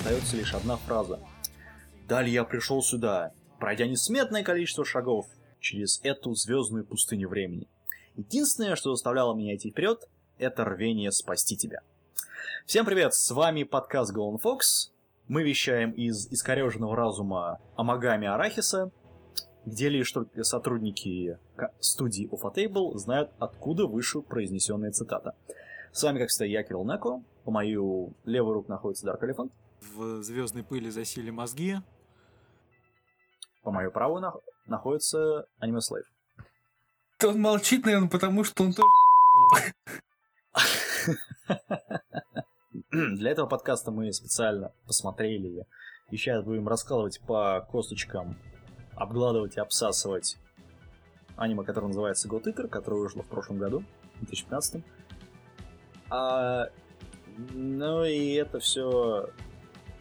остается лишь одна фраза. Далее я пришел сюда, пройдя несметное количество шагов через эту звездную пустыню времени. Единственное, что заставляло меня идти вперед, это рвение спасти тебя. Всем привет, с вами подкаст Golden Fox. Мы вещаем из искореженного разума Амагами Арахиса, где лишь только сотрудники студии Table знают, откуда вышла произнесенная цитата. С вами, как всегда, я, Кирилл Неко. По мою левую руку находится Дарк Элефант. В звездной пыли засели мозги. По мою правую нах- находится Аниме Слейв. Он молчит, наверное, потому что он тоже... Для этого подкаста мы специально посмотрели и сейчас будем раскалывать по косточкам, обгладывать и обсасывать аниме, которое называется God Eater, которое вышло в прошлом году, в 2015. А, ну и это все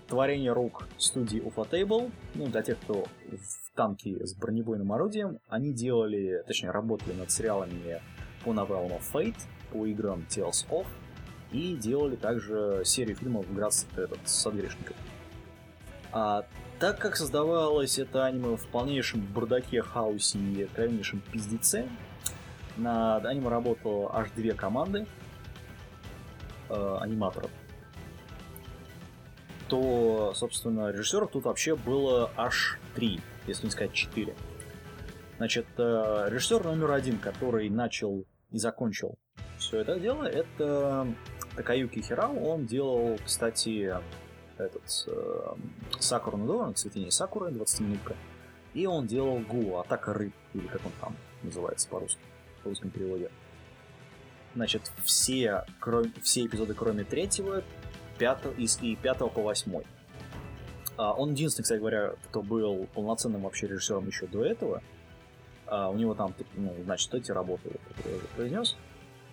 творение рук студии Table. Ну, для тех, кто в танке с бронебойным орудием, они делали, точнее, работали над сериалами по новеллам of Fate, по играм Tales of, и делали также серию фильмов «Град этот, с грешником». А так как создавалось это аниме в полнейшем бардаке, хаосе и откровеннейшем пиздеце, над аниме работало аж две команды э, аниматоров, то, собственно, режиссеров тут вообще было аж три, если не сказать четыре. Значит, э, режиссер номер один, который начал и закончил все это дело, это Такаюки Хирао. Он делал, кстати, этот э, Сакуру цветение Сакуры, 20 минутка. И он делал Гу, Атака рыб, или как он там называется по-русски, в русском переводе. Значит, все, кроме, все эпизоды, кроме третьего, пятого, из, и пятого по восьмой. А, он единственный, кстати говоря, кто был полноценным вообще режиссером еще до этого. А, у него там, ну, значит, эти работы, которые я уже произнес.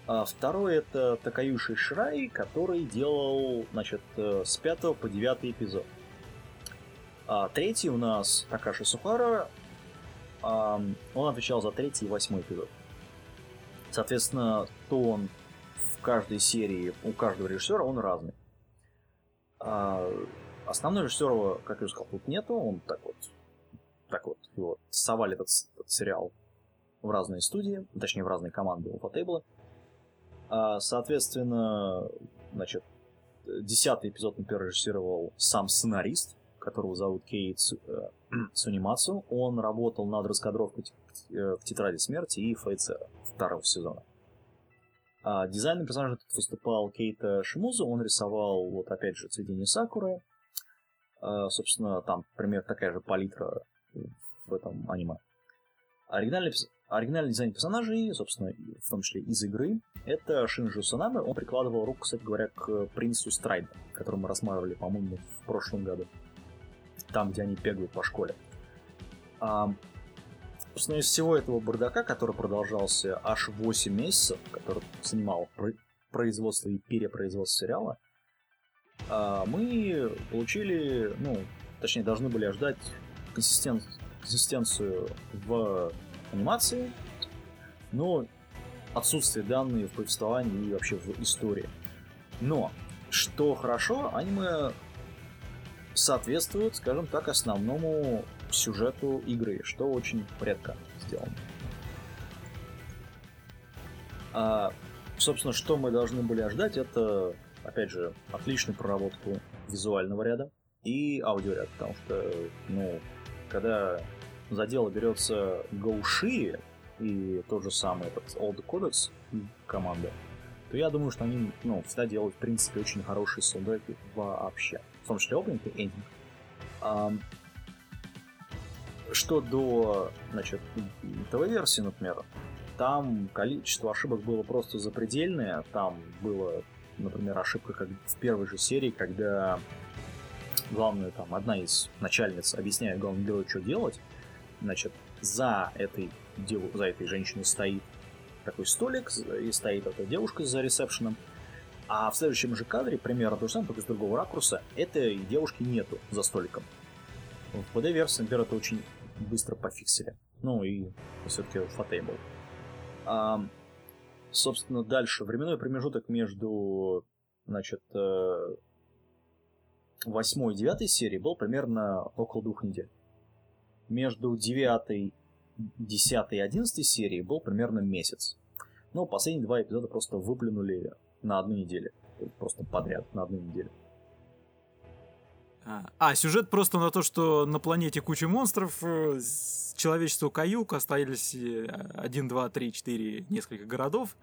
А второй это Такаюши Шрай, который делал, значит, э, с 5 по 9 эпизод. Третий у нас Такаши Сухара, он отвечал за третий и восьмой эпизод. Соответственно, тон в каждой серии у каждого режиссера он разный. А основной режиссера, как я уже сказал, тут нету, он так вот, так вот, его совали этот, этот сериал в разные студии, точнее в разные команды у Table. А, соответственно, значит, десятый эпизод, например, режиссировал сам сценарист, которого зовут Кей Цу- э, Цунимацу. Он работал над раскадровкой э, в «Тетради смерти» и «Фейце» второго сезона. А дизайном персонажа тут выступал Кейта Шимузу, он рисовал, вот опять же, «Цветение Сакуры». А, собственно, там примерно такая же палитра в этом аниме. Оригинальный, оригинальный дизайн персонажей, собственно, в том числе из игры, это Шинджу Санаме. Он прикладывал руку, кстати говоря, к принцу Страйда, который мы рассматривали, по-моему, в прошлом году. Там, где они бегают по школе. А, собственно, из всего этого бардака, который продолжался аж 8 месяцев, который занимал про- производство и перепроизводство сериала, а, мы получили, ну, точнее, должны были ожидать консистен- консистенцию в анимации, но отсутствие данных в повествовании и вообще в истории. Но, что хорошо, аниме соответствует, скажем так, основному сюжету игры, что очень редко сделано. А, собственно, что мы должны были ожидать, это, опять же, отличную проработку визуального ряда и аудиоряд, потому что, ну, когда за дело берется Гоуши и тот же самый этот Old Codex команда, то я думаю, что они, ну, всегда делают, в принципе, очень хорошие саундтреки вообще. В том числе opening и ending. Что до, значит, ТВ-версии, например, там количество ошибок было просто запредельное. Там было, например, ошибка как в первой же серии, когда главная там одна из начальниц объясняет главному герою, что делать. Значит, за этой, деву, за этой женщиной стоит такой столик, и стоит эта девушка за ресепшеном. А в следующем же кадре, примерно то же самое, только с другого ракурса, этой девушки нету за столиком. В PD-версии, например, это очень быстро пофиксили. Ну и все-таки фатейбл. А, собственно, дальше. Временной промежуток между, значит, э, восьмой и девятой серии был примерно около двух недель. Между девятой, десятой и одиннадцатой серией был примерно месяц. Но последние два эпизода просто выплюнули на одну неделю. Просто подряд на одну неделю. А, а, сюжет просто на то, что на планете куча монстров, э, человечеству каюк, остались 1, 2, 3, 4, несколько городов.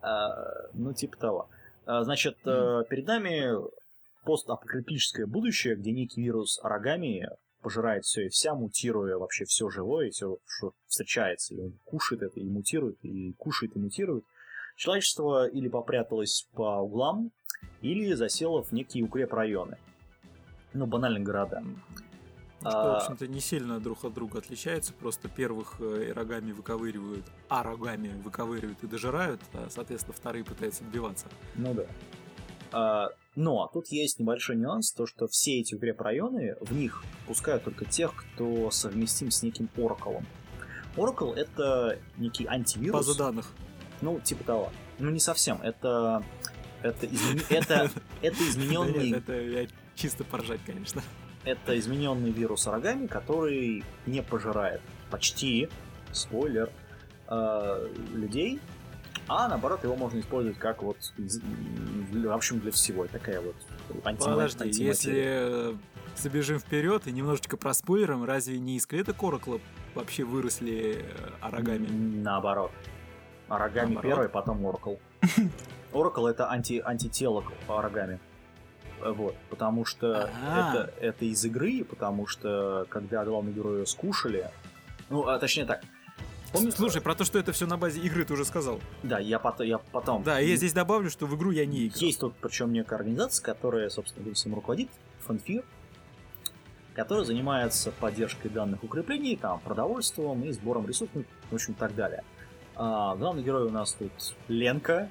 А, ну, типа того. А, значит, mm. перед нами постапокалиптическое будущее, где некий вирус орогами пожирает все и вся, мутируя вообще все живое, и все, что встречается. И он кушает это, и мутирует, и кушает, и мутирует. Человечество или попряталось по углам, или засело в некие укрепрайоны ну, банально города. Что, в а, общем-то, не сильно друг от друга отличается, просто первых э, рогами выковыривают, а рогами выковыривают и дожирают, а, соответственно, вторые пытаются отбиваться. Ну да. А, но тут есть небольшой нюанс, то что все эти укрепрайоны, в них пускают только тех, кто совместим с неким Ораколом. Oracle это некий антивирус. База данных. Ну, типа того. Ну, не совсем. Это... Это, измен... это, это измененный... Это чисто поржать, конечно. Это измененный вирус рогами, который не пожирает почти, спойлер, э, людей, а наоборот его можно использовать как вот, в общем, для всего. Такая вот антиматерия. Подожди, если э, забежим вперед и немножечко про спойлером, разве не из клеток Оракла вообще выросли э, рогами? Наоборот. Орагами первый, потом Оракл. Оракл это анти, антитело рогами. Вот, потому что это, это из игры, потому что когда главный герой скушали, ну, а, точнее так, Помнишь? Слушай, про то, что это все на базе игры, ты уже сказал. Да, я, потом, я потом. Да, я здесь добавлю, что в игру я не играл. Есть тут, причем некая организация, которая, собственно, всем руководит, Фанфир, которая занимается поддержкой данных укреплений, там, продовольствием и сбором ресурсов, в общем, так далее. А, главный герой у нас тут Ленка.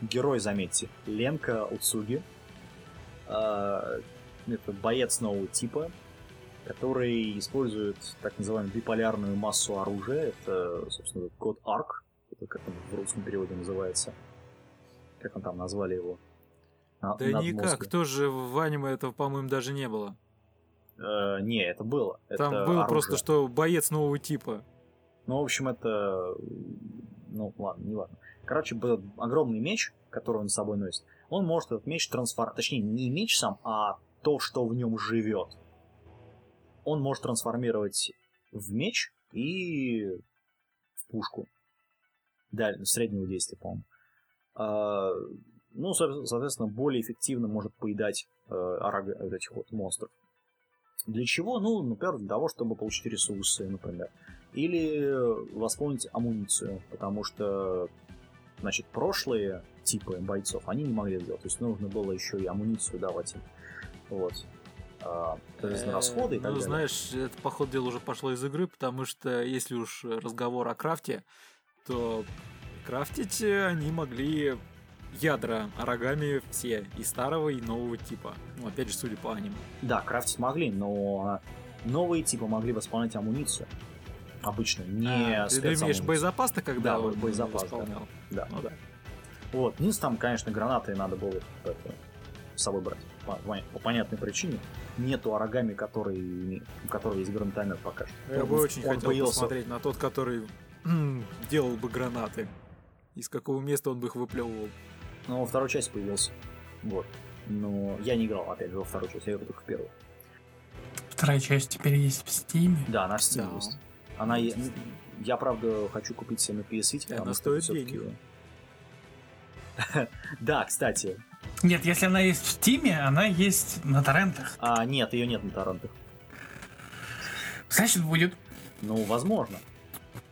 Герой, заметьте, Ленка Уцуги. А, это боец нового типа, который использует так называемую биполярную массу оружия. Это, собственно, код ARC, это как он в русском переводе называется. Как он там назвали его? На, да никак, тоже в аниме этого, по-моему, даже не было. Э, не, это было. Там это было оружие. просто, что боец нового типа. Ну, в общем, это... Ну, ладно, не ладно. Короче, был огромный меч, который он с собой носит он может этот меч трансформировать, точнее не меч сам, а то, что в нем живет. Он может трансформировать в меч и в пушку. Да, среднего действия, по-моему. А, ну, соответственно, более эффективно может поедать э, арага, этих вот монстров. Для чего? Ну, например, для того, чтобы получить ресурсы, например. Или восполнить амуницию, потому что, значит, прошлые типы бойцов, они не могли сделать. То есть нужно было еще и амуницию давать им. Вот. А, на расходы и так Ну, далее. знаешь, это, по ходу дела, уже пошло из игры, потому что если уж разговор о крафте, то крафтить они могли ядра рогами все, и старого, и нового типа. Ну, опять же, судя по аниме. Да, крафтить могли, но новые типа могли восполнять амуницию. обычно, не А, ты имеешь боезапас-то, когда Да, он боезапас, да. Да. Ну да. Вот. Единственное, там, конечно, гранаты надо было это, с собой брать. По, по- по понятной причине. Нету оригами, который, у которого есть гранатомет пока что. Я бы Он- очень он хотел появился- посмотреть на тот, который делал бы гранаты. Из какого места он бы их выплевывал. Ну, во второй части появился. Вот. Но я не играл, опять же, во вторую часть, я играл только в первую. Вторая часть теперь есть в Стиме. Да, она в Steam Да. есть. Она... Я, правда, хочу купить себе на PS Vita, она что стоит всё-таки- денег. Да, кстати. Нет, если она есть в Стиме, она есть на торрентах. А, нет, ее нет на торрентах. Значит, будет. Ну, возможно.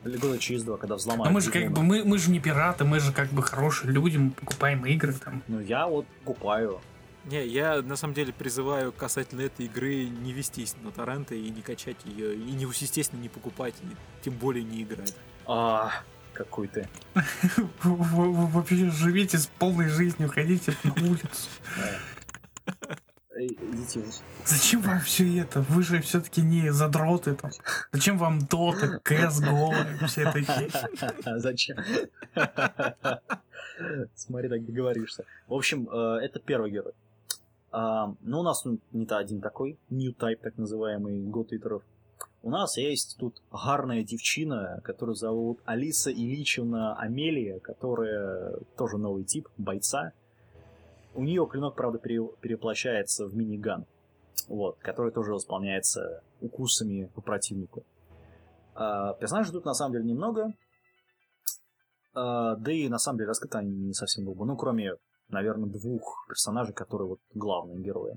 Года через два, когда взломают. Но мы же как бы, мы, мы же не пираты, мы же как бы хорошие люди, мы покупаем игры там. Ну, я вот купаю. Не, я на самом деле призываю касательно этой игры не вестись на торренты и не качать ее, и не, естественно, не покупать, и тем более не играть. А, какой ты. Вы, вы- вы вообще живите с полной жизнью, ходите на улицу. Эй, Идите. Зачем вам все это? Вы же все-таки не задроты там. Зачем вам Дота, КС, все это херь? Зачем? Смотри, так договоришься. В общем, э, это первый герой. А, Ну, у нас тут не то один такой, new type, так называемый, готитеров. У нас есть тут гарная девчина, которую зовут Алиса Ильичевна Амелия, которая тоже новый тип, бойца. У нее клинок, правда, пере- перевоплощается в миниган, вот, который тоже восполняется укусами по противнику. А, Персонажей тут на самом деле немного, а, да и на самом деле раскрыты они не совсем долго. Ну, кроме, наверное, двух персонажей, которые вот главные герои,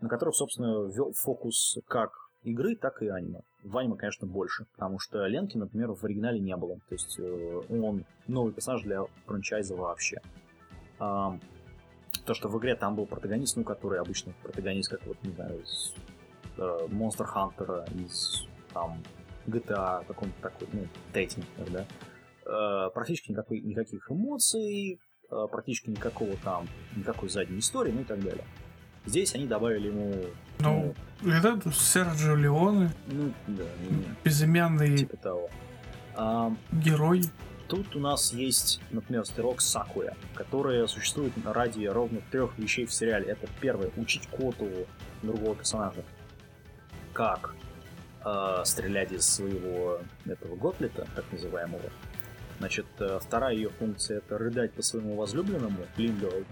на которых, собственно, вел фокус как игры, так и аниме. В аниме, конечно, больше, потому что Ленки, например, в оригинале не было. То есть э, он новый персонаж для франчайза вообще. Ам, то, что в игре там был протагонист, ну, который обычно протагонист, как вот, не знаю, из э, Monster Hunter, из там GTA, каком-то такой, ну, третий, например, да. Э, практически никакой, никаких эмоций, практически никакого там, никакой задней истории, ну и так далее. Здесь они добавили ему, Ну, это Серджио Леоне, ну, да, не- безымянный типа того. Ам, герой. Тут у нас есть, например, стрелок Сакуя, которая существует ради ровно трех вещей в сериале. Это первое, учить Коту другого персонажа, как э, стрелять из своего этого готлета, так называемого. Значит, э, вторая ее функция это рыдать по своему возлюбленному, Линдоу.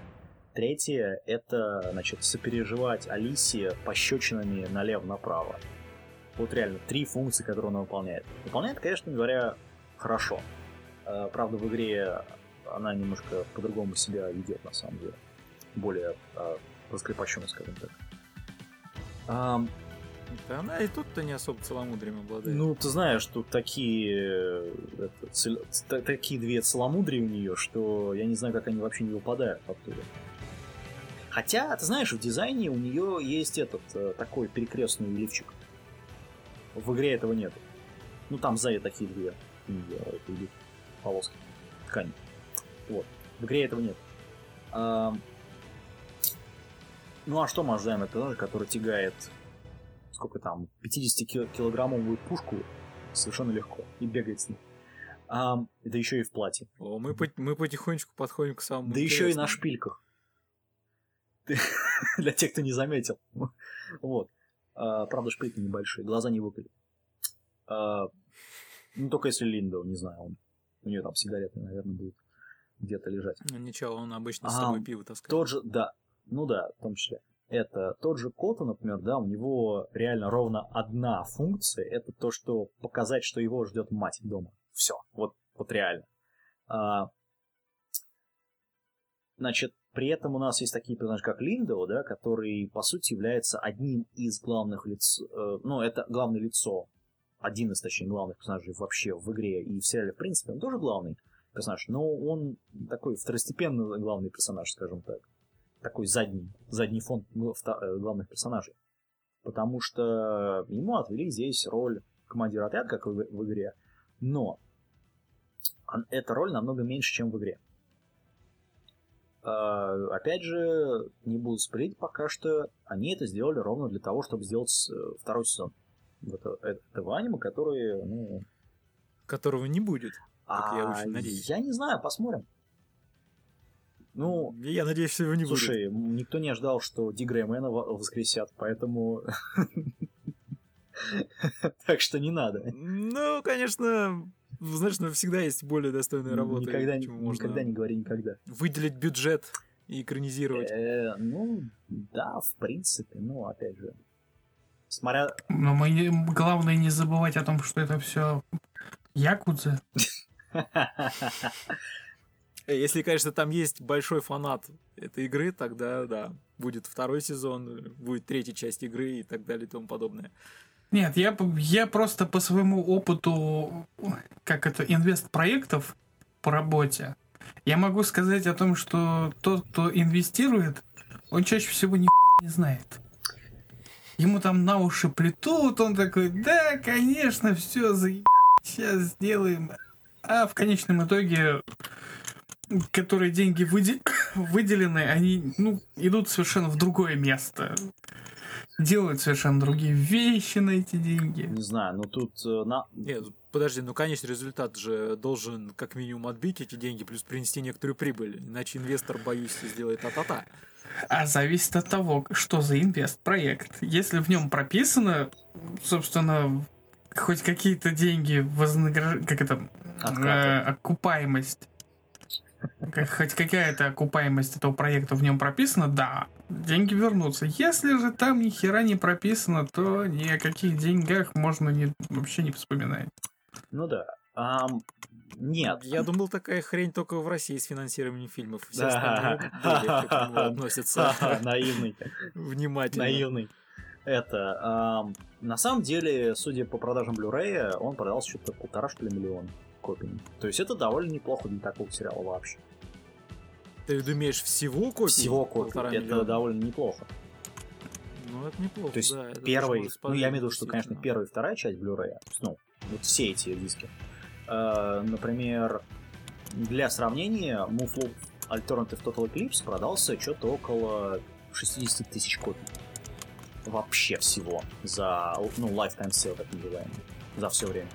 Третье это, значит, сопереживать Алисе пощечинами налево-направо. Вот реально три функции, которые она выполняет. Выполняет, конечно говоря, хорошо. Э, Правда, в игре она немножко по-другому себя ведет, на самом деле. Более э, раскрепощенно, скажем так. Да она и тут-то не особо целомудрием обладает. ну, ты знаешь, тут такие, э, это, цел- та- такие две целомудрия у нее, что я не знаю, как они вообще не выпадают оттуда. Хотя, ты знаешь, в дизайне у нее есть этот э, такой перекрестный лифчик. В игре этого нет. Ну, там сзади такие две это идут полоски ткани. Вот. В игре этого нет. Ам, Ну а что мы ожидаем от персонажа, который тягает сколько там, 50-килограммовую пушку совершенно легко и бегает с ней. Ам, да еще и в платье. О, мы, мы потихонечку подходим к самому Да еще и на шпильках. Для тех, кто не заметил. Вот. А, Правда, шпильки небольшие, глаза не выпали. А, Ну, только если Линдо, не знаю, он, у нее там сигареты, наверное, будут где-то лежать. Ну, ничего, он обычно с А, собой пиво таскает. Тот же, да, ну да, в том числе. Это тот же Кота, например, да, у него реально ровно одна функция, это то, что показать, что его ждет мать дома. Все, вот, вот реально. А, значит, при этом у нас есть такие персонажи, как Линдо, да, который, по сути, является одним из главных лиц, э, ну, это главное лицо, один из, точнее, главных персонажей вообще в игре и в сериале, в принципе, он тоже главный персонаж, но он такой второстепенный главный персонаж, скажем так такой задний, задний фон вта- э, главных персонажей. Потому что ему отвели здесь роль командира отряда, как в, в игре. Но эта роль намного меньше, чем в игре. А, опять же, не буду спорить пока что, они это сделали ровно для того, чтобы сделать э, второй сезон вот это- этого аниме, который, ну, Которого не будет. Как я А, очень надеюсь. Я не знаю, посмотрим. Ну, Я надеюсь, что его не будет. слушай, никто не ожидал, что во- воскресят, поэтому... Так что не надо. Ну, конечно, знаешь, но всегда есть более достойные работы. Никогда, чему можно никогда не говори никогда. Выделить бюджет и экранизировать. Э, Ну, да, в принципе, ну, опять же. Смотря... Но мы не- главное не забывать о том, что это все Якудза. Э, Если, конечно, там есть большой фанат этой игры, тогда да, будет второй сезон, будет третья часть игры и так далее и тому подобное. Нет, я, я просто по своему опыту, как это, инвест-проектов по работе, я могу сказать о том, что тот, кто инвестирует, он чаще всего ни не знает. Ему там на уши плетут, он такой, да, конечно, все, сейчас сделаем. А в конечном итоге, которые деньги выде- выделены, они ну, идут совершенно в другое место. Делают совершенно другие вещи на эти деньги. Не знаю, ну тут э, на... Нет, подожди, ну конечный результат же должен как минимум отбить эти деньги, плюс принести некоторую прибыль. Иначе инвестор, боюсь, сделает та-та-та. А зависит от того, что за инвест-проект. Если в нем прописано, собственно, хоть какие-то деньги вознаграж... как это, э, окупаемость, как- хоть какая-то окупаемость этого проекта в нем прописана, да, деньги вернутся. Если же там ни хера не прописано, то ни о каких деньгах можно не, вообще не вспоминать. Ну да. Ам, Нет. Я думал, такая хрень только в России с финансированием фильмов. Все Да. остальные к относятся Наивный. внимательно. Наивный. Это, ам, на самом деле, судя по продажам Blu-ray, он продался что-то полтора, что ли, миллиона копий. То есть это довольно неплохо для такого сериала вообще. Ты думаешь, всего копий? Всего копий. Полтора Это миллиона? довольно неплохо. Ну, это неплохо, То есть да. первый, ну я имею в виду, что, конечно, первая и вторая часть Blu-ray, ну, вот все эти диски. Э, например, для сравнения, Move Alternative Total Eclipse продался что-то около 60 тысяч копий. Вообще всего. За, ну, lifetime sale, так называемый. За все время.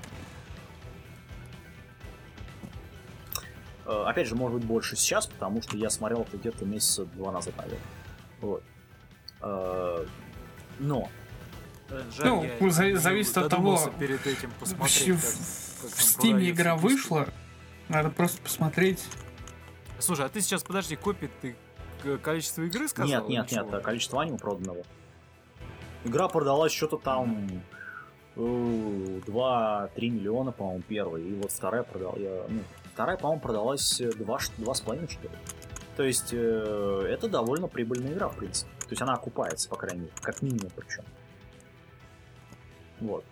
Опять же, может быть, больше сейчас, потому что я смотрел это где-то месяца два назад, наверное. Вот. Э, Но Э, Жаль, Ну, я за- зависит от того, перед этим В, посмотреть, в- как- в как Steam игра вышла, надо просто посмотреть. Слушай, а ты сейчас, подожди, копий ты к- количество игры сказал? Нет, нет, нет, а количество аниме проданного. Игра продалась что-то там 2-3 миллиона, по-моему, первая. И вот вторая продала. Я, ну, вторая, по-моему, продалась 2, 2,5 что ли. То есть э, это довольно прибыльная игра, в принципе. То есть она окупается, по крайней мере, как минимум причем. Вот.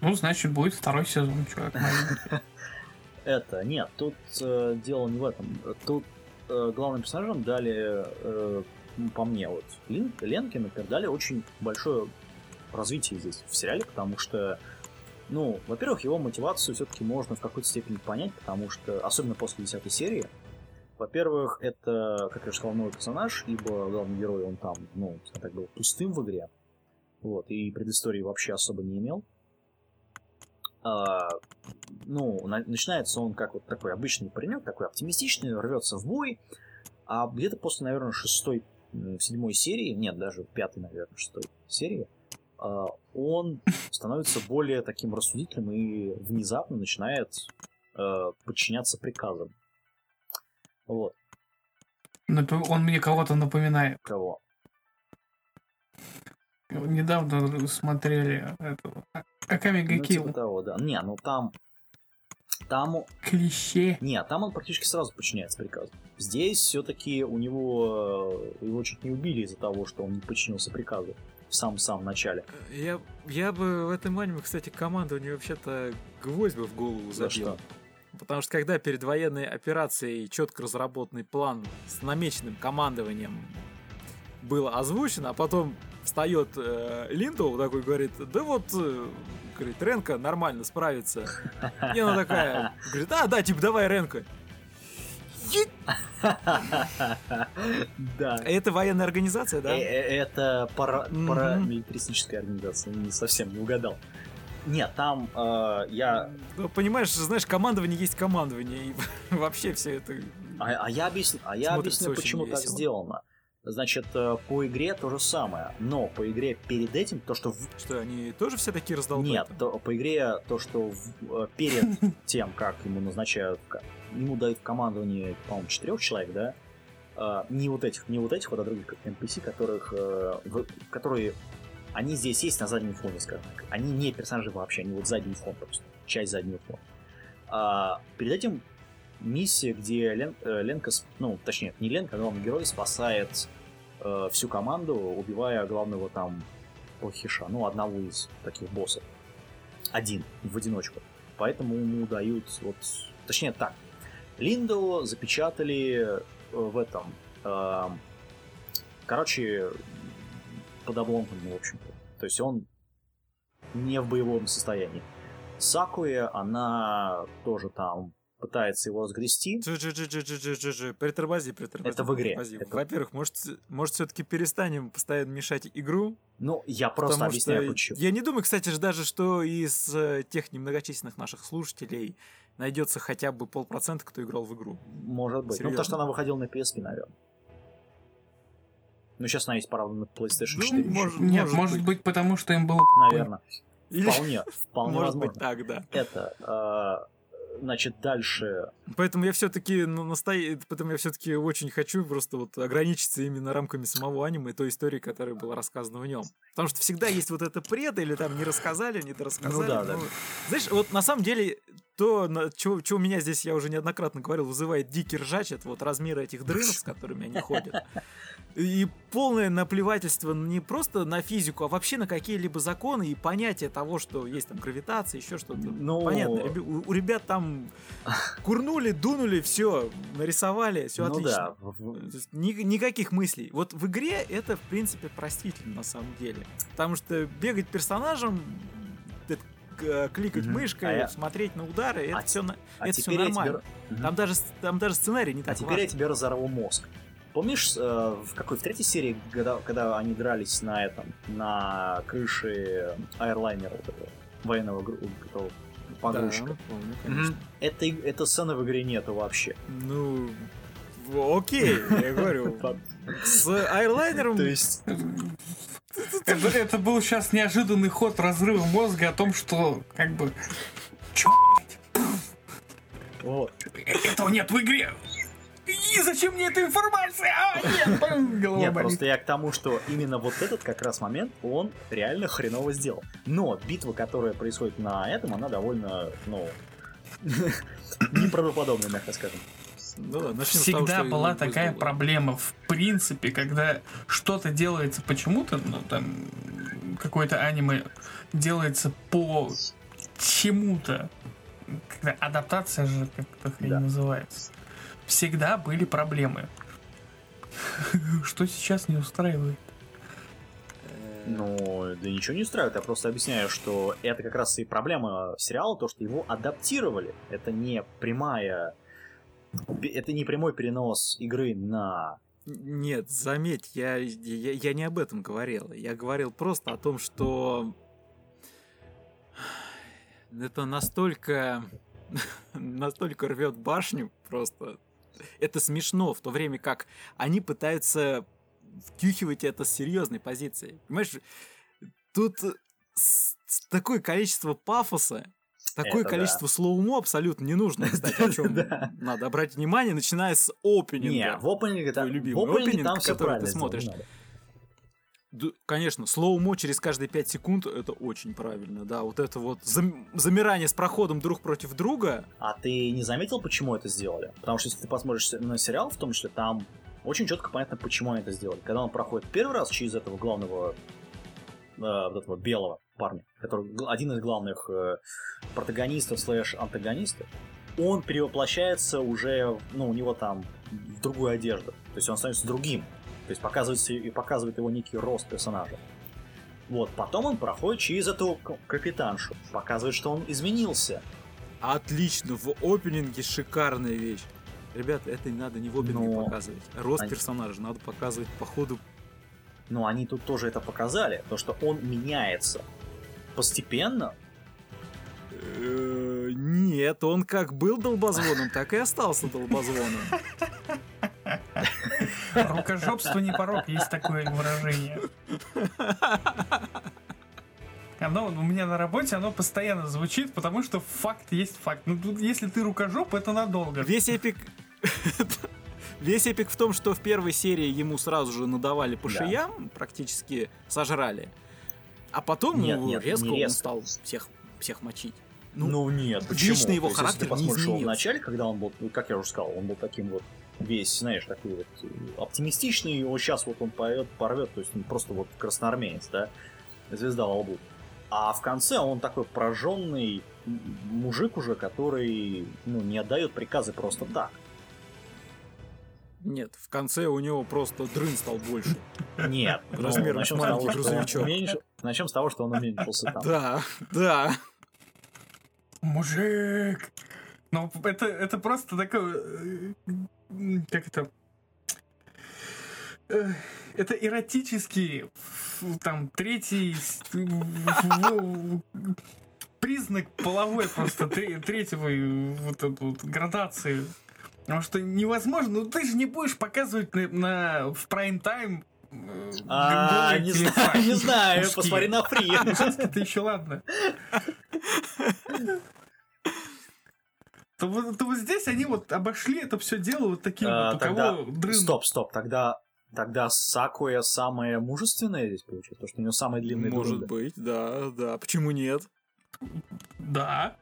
Ну, значит, будет второй сезон, чувак. Это, нет, тут э, дело не в этом. Тут э, главным персонажам дали, э, по мне, вот, Лин, Ленке, например, дали очень большое развитие здесь в сериале, потому что, ну, во-первых, его мотивацию все-таки можно в какой-то степени понять, потому что, особенно после десятой серии, во-первых, это, как я уже сказал, новый персонаж, ибо главный герой, он там, ну, так, был пустым в игре, вот, и предыстории вообще особо не имел. А, ну, на- начинается он как вот такой обычный паренек, такой оптимистичный, рвется в бой, а где-то после, наверное, шестой, седьмой серии, нет, даже пятой, наверное, шестой серии, он становится более таким рассудительным и внезапно начинает э, подчиняться приказам. Вот. Нап- Он мне кого-то напоминает. Кого? Недавно смотрели этого. А- Аками Ну, Гакил. типа того, да. Не, ну там... Там Клише. Нет, там он практически сразу подчиняется приказу. Здесь все-таки у него э, его чуть не убили из-за того, что он не подчинился приказу в самом-самом начале. Я, я бы в этом аниме, кстати, командование вообще-то гвоздь бы в голову За забил. что? Потому что когда перед военной операцией четко разработанный план с намеченным командованием был озвучен, а потом встает э, Линдоу такой говорит, да вот, э, говорит, Ренка нормально справится. И она такая, говорит, а, да, типа, давай, Ренка. Да. Это военная организация, да? Э, э, Это парамилитаристическая организация, не совсем не угадал. Нет, там э, я... Ну, понимаешь, знаешь, командование есть командование, и вообще все это... А, а я объясню, а я объясню почему так сделано. Значит, по игре то же самое, но по игре перед этим, то, что в Что, они тоже все такие раздолбаты? Нет, то- по игре то, что в- перед тем, как ему назначают, ему дают в командование, по-моему, четырех человек, да? э, не вот этих, не вот этих вот, а других как NPC, которых, э, в- которые, они здесь есть на заднем фоне, скажем так. Они не персонажи вообще, они вот задний фон просто, часть заднего фона. А, перед этим миссия, где Лен- э, Ленка, ну, точнее, не Ленка, а главный герой спасает э, всю команду, убивая главного там плохиша, ну, одного из таких боссов. Один, в одиночку. Поэтому ему дают вот... Точнее так, Линдо запечатали э, в этом... э, короче, под обломком, в общем-то. То есть он не в боевом состоянии. Сакуя, она тоже там пытается его разгрести. Притормози, притормози. Это в игре. Это- Во-первых, может, может все-таки перестанем постоянно мешать игру? Ну, я просто объясняю, что почему. Я не думаю, кстати же, даже что из э, тех немногочисленных наших слушателей найдется хотя бы полпроцента, кто играл в игру. Может быть. Ну, Серьезно? потому что она выходила на PSP, наверное. Ну, сейчас она есть, правда, на PlayStation Ну, 4. может- Нет, может быть, потому что им было Наверное. Или, Вполне, вполне может возможно. быть, так, да. Это, э, значит, дальше... Поэтому я все-таки настоя... Поэтому я все-таки очень хочу просто вот ограничиться именно рамками самого аниме и той истории, которая была рассказана в нем. Потому что всегда есть вот это пред, или там не рассказали, не дорассказали. Ну да, да. Знаешь, вот на самом деле то, на, чего, чего меня здесь, я уже неоднократно говорил, вызывает дикий ржач, это вот размеры этих дрынов, с которыми они ходят. И полное наплевательство не просто на физику, а вообще на какие-либо законы и понятие того, что есть там гравитация, еще что-то. Ну- Понятно, у, у ребят там курнули, дунули, все, нарисовали, все ну отлично. да. никаких мыслей. Вот в игре это, в принципе, простительно на самом деле. Потому что бегать персонажем, кликать Мгм. мышкой, А я- смотреть на удары, это А все, А это все нормально. тебе-. Там даже, с- там даже сценарий не А так теперь я тебе разорву мозг. Помнишь, э, в какой в третьей серии, когда, когда они дрались на этом, на крыше аэрлайнера вот этого, военного этого Да, погрузчика? ну, помню, конечно. Мгм. Этой, этой сцены в игре нету вообще. Ну, окей, я говорю. С айрлайнером То есть, Это, это был сейчас неожиданный ход разрыва мозга о том, что как бы вот. этого нет в игре. И зачем мне эта информация? А, нет, голова Нет, болит. просто я к тому, что именно вот этот как раз момент, он реально хреново сделал. Но битва, которая происходит на этом, она довольно, ну, неправдоподобная, мягко скажем. Ну да, того, Всегда что была такая вызвало. проблема. В принципе, когда что-то делается почему-то, ну там какое-то аниме делается по чему-то, когда адаптация же как-то хрень Да. называется, всегда были проблемы. Что сейчас не устраивает? Ну, да ничего не устраивает, я просто объясняю, что это как раз и проблема сериала, то, что его адаптировали. Это не прямая... Это не прямой перенос игры на... Нет, заметь, я, я, я не об этом говорил. Я говорил просто о том, что это настолько, настолько рвет башню просто. Это смешно, в то время как они пытаются втюхивать это с серьезной позиции. Понимаешь, тут такое количество пафоса, такое Это количество slow-mo абсолютно не нужно, кстати, о чем Да. надо обратить внимание, начиная с опенинга. Не, в опенинге, там, любимый в опенинге опенинг, там все который ты смотришь. Да, конечно, slow-mo через каждые 5 секунд это очень правильно, да. Вот это вот зам- замирание с проходом друг против друга. А ты не заметил, почему это сделали? Потому что если ты посмотришь на сериал, в том числе, там очень четко понятно, почему они это сделали. Когда он проходит первый раз через этого главного, э, вот этого белого парня, который один из главных э, протагонистов слэш антагонистов, он перевоплощается уже, ну, у него там в другую одежду. То есть он становится другим. То есть показывается и показывает его некий рост персонажа. Вот, потом он проходит через эту капитаншу, показывает, что он изменился. Отлично, в опенинге шикарная вещь. Ребята, это не надо не в опенинге Но- показывать. Рост Они- персонажа надо показывать по ходу. Но они тут тоже это показали, то что он меняется постепенно, Э, Нет, он как был долбозвоном, так и остался долбозвоном. Рукожопство не порог, есть такое выражение. Оно у меня на работе, оно постоянно звучит, потому что факт есть факт. Ну, тут, если ты рукожоп, это надолго. Весь эпик... Весь эпик в том, что в первой серии ему сразу же надавали по Да. шеям, практически сожрали. А потом Нет, ну, нет, резко не он резко. стал всех, всех мочить. Ну, Ну, нет, почему? лично его есть, если характер ты не его в изменился. начале, когда он был, ну, как я уже сказал, он был таким вот весь, знаешь, такой вот э, оптимистичный, вот сейчас вот он поет, порвет, то есть он просто вот красноармеец, да, звезда во лбу. А в конце он такой прожженный мужик уже, который ну, не отдает приказы просто так. Нет, в конце у него просто дрын стал больше. Нет, ну, Размером начнем с маленький грузовичок. Начнем с того, что он уменьшился там. Да, да. Мужик! Ну, это, это просто такое... э, Как это... Э, Это эротический, там, третий признак половой просто тре- третьего вот вот градации. Потому что невозможно, ну ты же не будешь показывать на, на- в прайм-тайм э, А, не знаю, не знаю, посмотри на фри. Это еще ладно. То вот, то вот здесь они вот обошли это все дело вот таким А, вот, у тогда- кого дрын. Стоп, стоп, тогда тогда Сакуя самая мужественная здесь получается, потому что у нее самые длинные Может дружбы. быть, да, да. Почему нет? Да.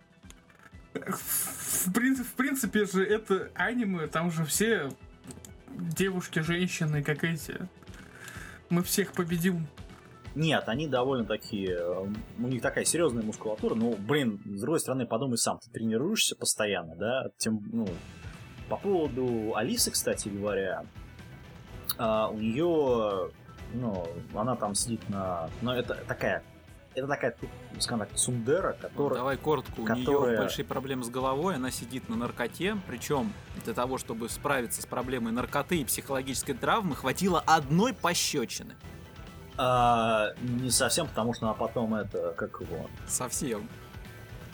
В, прин- в принципе же это аниме, там же все девушки, женщины, как эти. Мы всех победим. Нет, они довольно такие, э, у них такая серьезная мускулатура, ну, блин, с другой стороны, подумай сам, ты тренируешься постоянно, да, тем, ну, по поводу Алисы, кстати говоря, а, у нее, ну, она там сидит на, ну, это такая, это такая, скажем так, сундера, Ну, которая, Давай коротко, у нее большие проблемы с головой, она сидит на наркоте, причем для того, чтобы справиться с проблемой наркоты и психологической травмы, хватило одной пощечины. а, не совсем, потому что она потом это, как его, Совсем.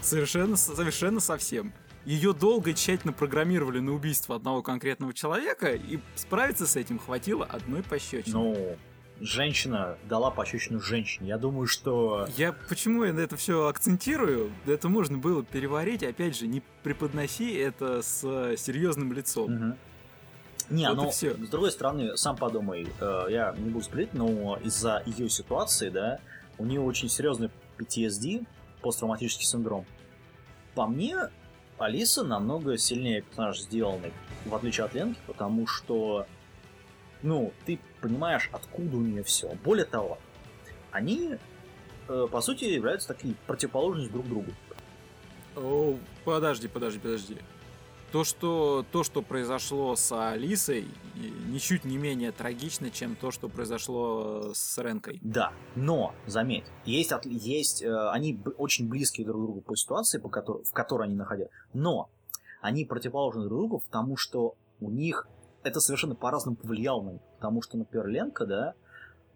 Совершенно, совершенно совсем. Ее долго и тщательно программировали на убийство одного конкретного человека, и справиться с этим хватило одной пощечины. ну, женщина дала пощечину женщине, я думаю, что... Я почему я на это все акцентирую? Это можно было переварить, опять же, не преподноси это с э, серьезным лицом. Мгм. Не, Вот ну, всё. с другой стороны, сам подумай, э, я не буду сплеть, но из-за ее ситуации, да, у нее очень серьезный PTSD, посттравматический синдром. По мне, Алиса намного сильнее персонаж сделанный, в отличие от Ленки, потому что, ну, ты понимаешь, откуда у нее все. Более того, они, э, по сути, являются такие противоположностью друг другу. О, подожди, подожди, подожди. То что, то, что произошло с Алисой, ничуть не менее трагично, чем то, что произошло э, с Ренкой. Да, но, заметь, есть, от- есть э, они очень близкие друг к другу по ситуации, по которой, в которой они находятся, но они противоположны друг другу, потому что у них это совершенно по-разному повлияло на них. Потому что, например, Ленка, да,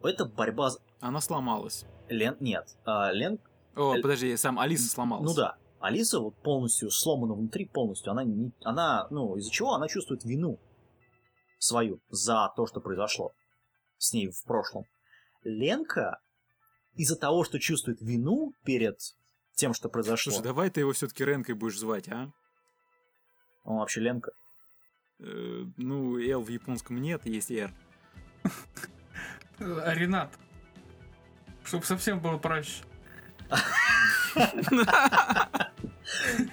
это борьба. Она сломалась. Лен... Нет, а, Лен... О, подожди, сам Алиса сломалась. Ну да, Алиса вот полностью сломана внутри, полностью. Она, не... она ну, из-за чего она чувствует вину свою за то, что произошло с ней в прошлом. Ленка из-за того, что чувствует вину перед тем, что произошло. Слушай, давай ты его все-таки Ренкой будешь звать, а? Он вообще Ленка. Э, ну, Л в японском нет, есть Р. Э, Ренат. Чтобы совсем было проще.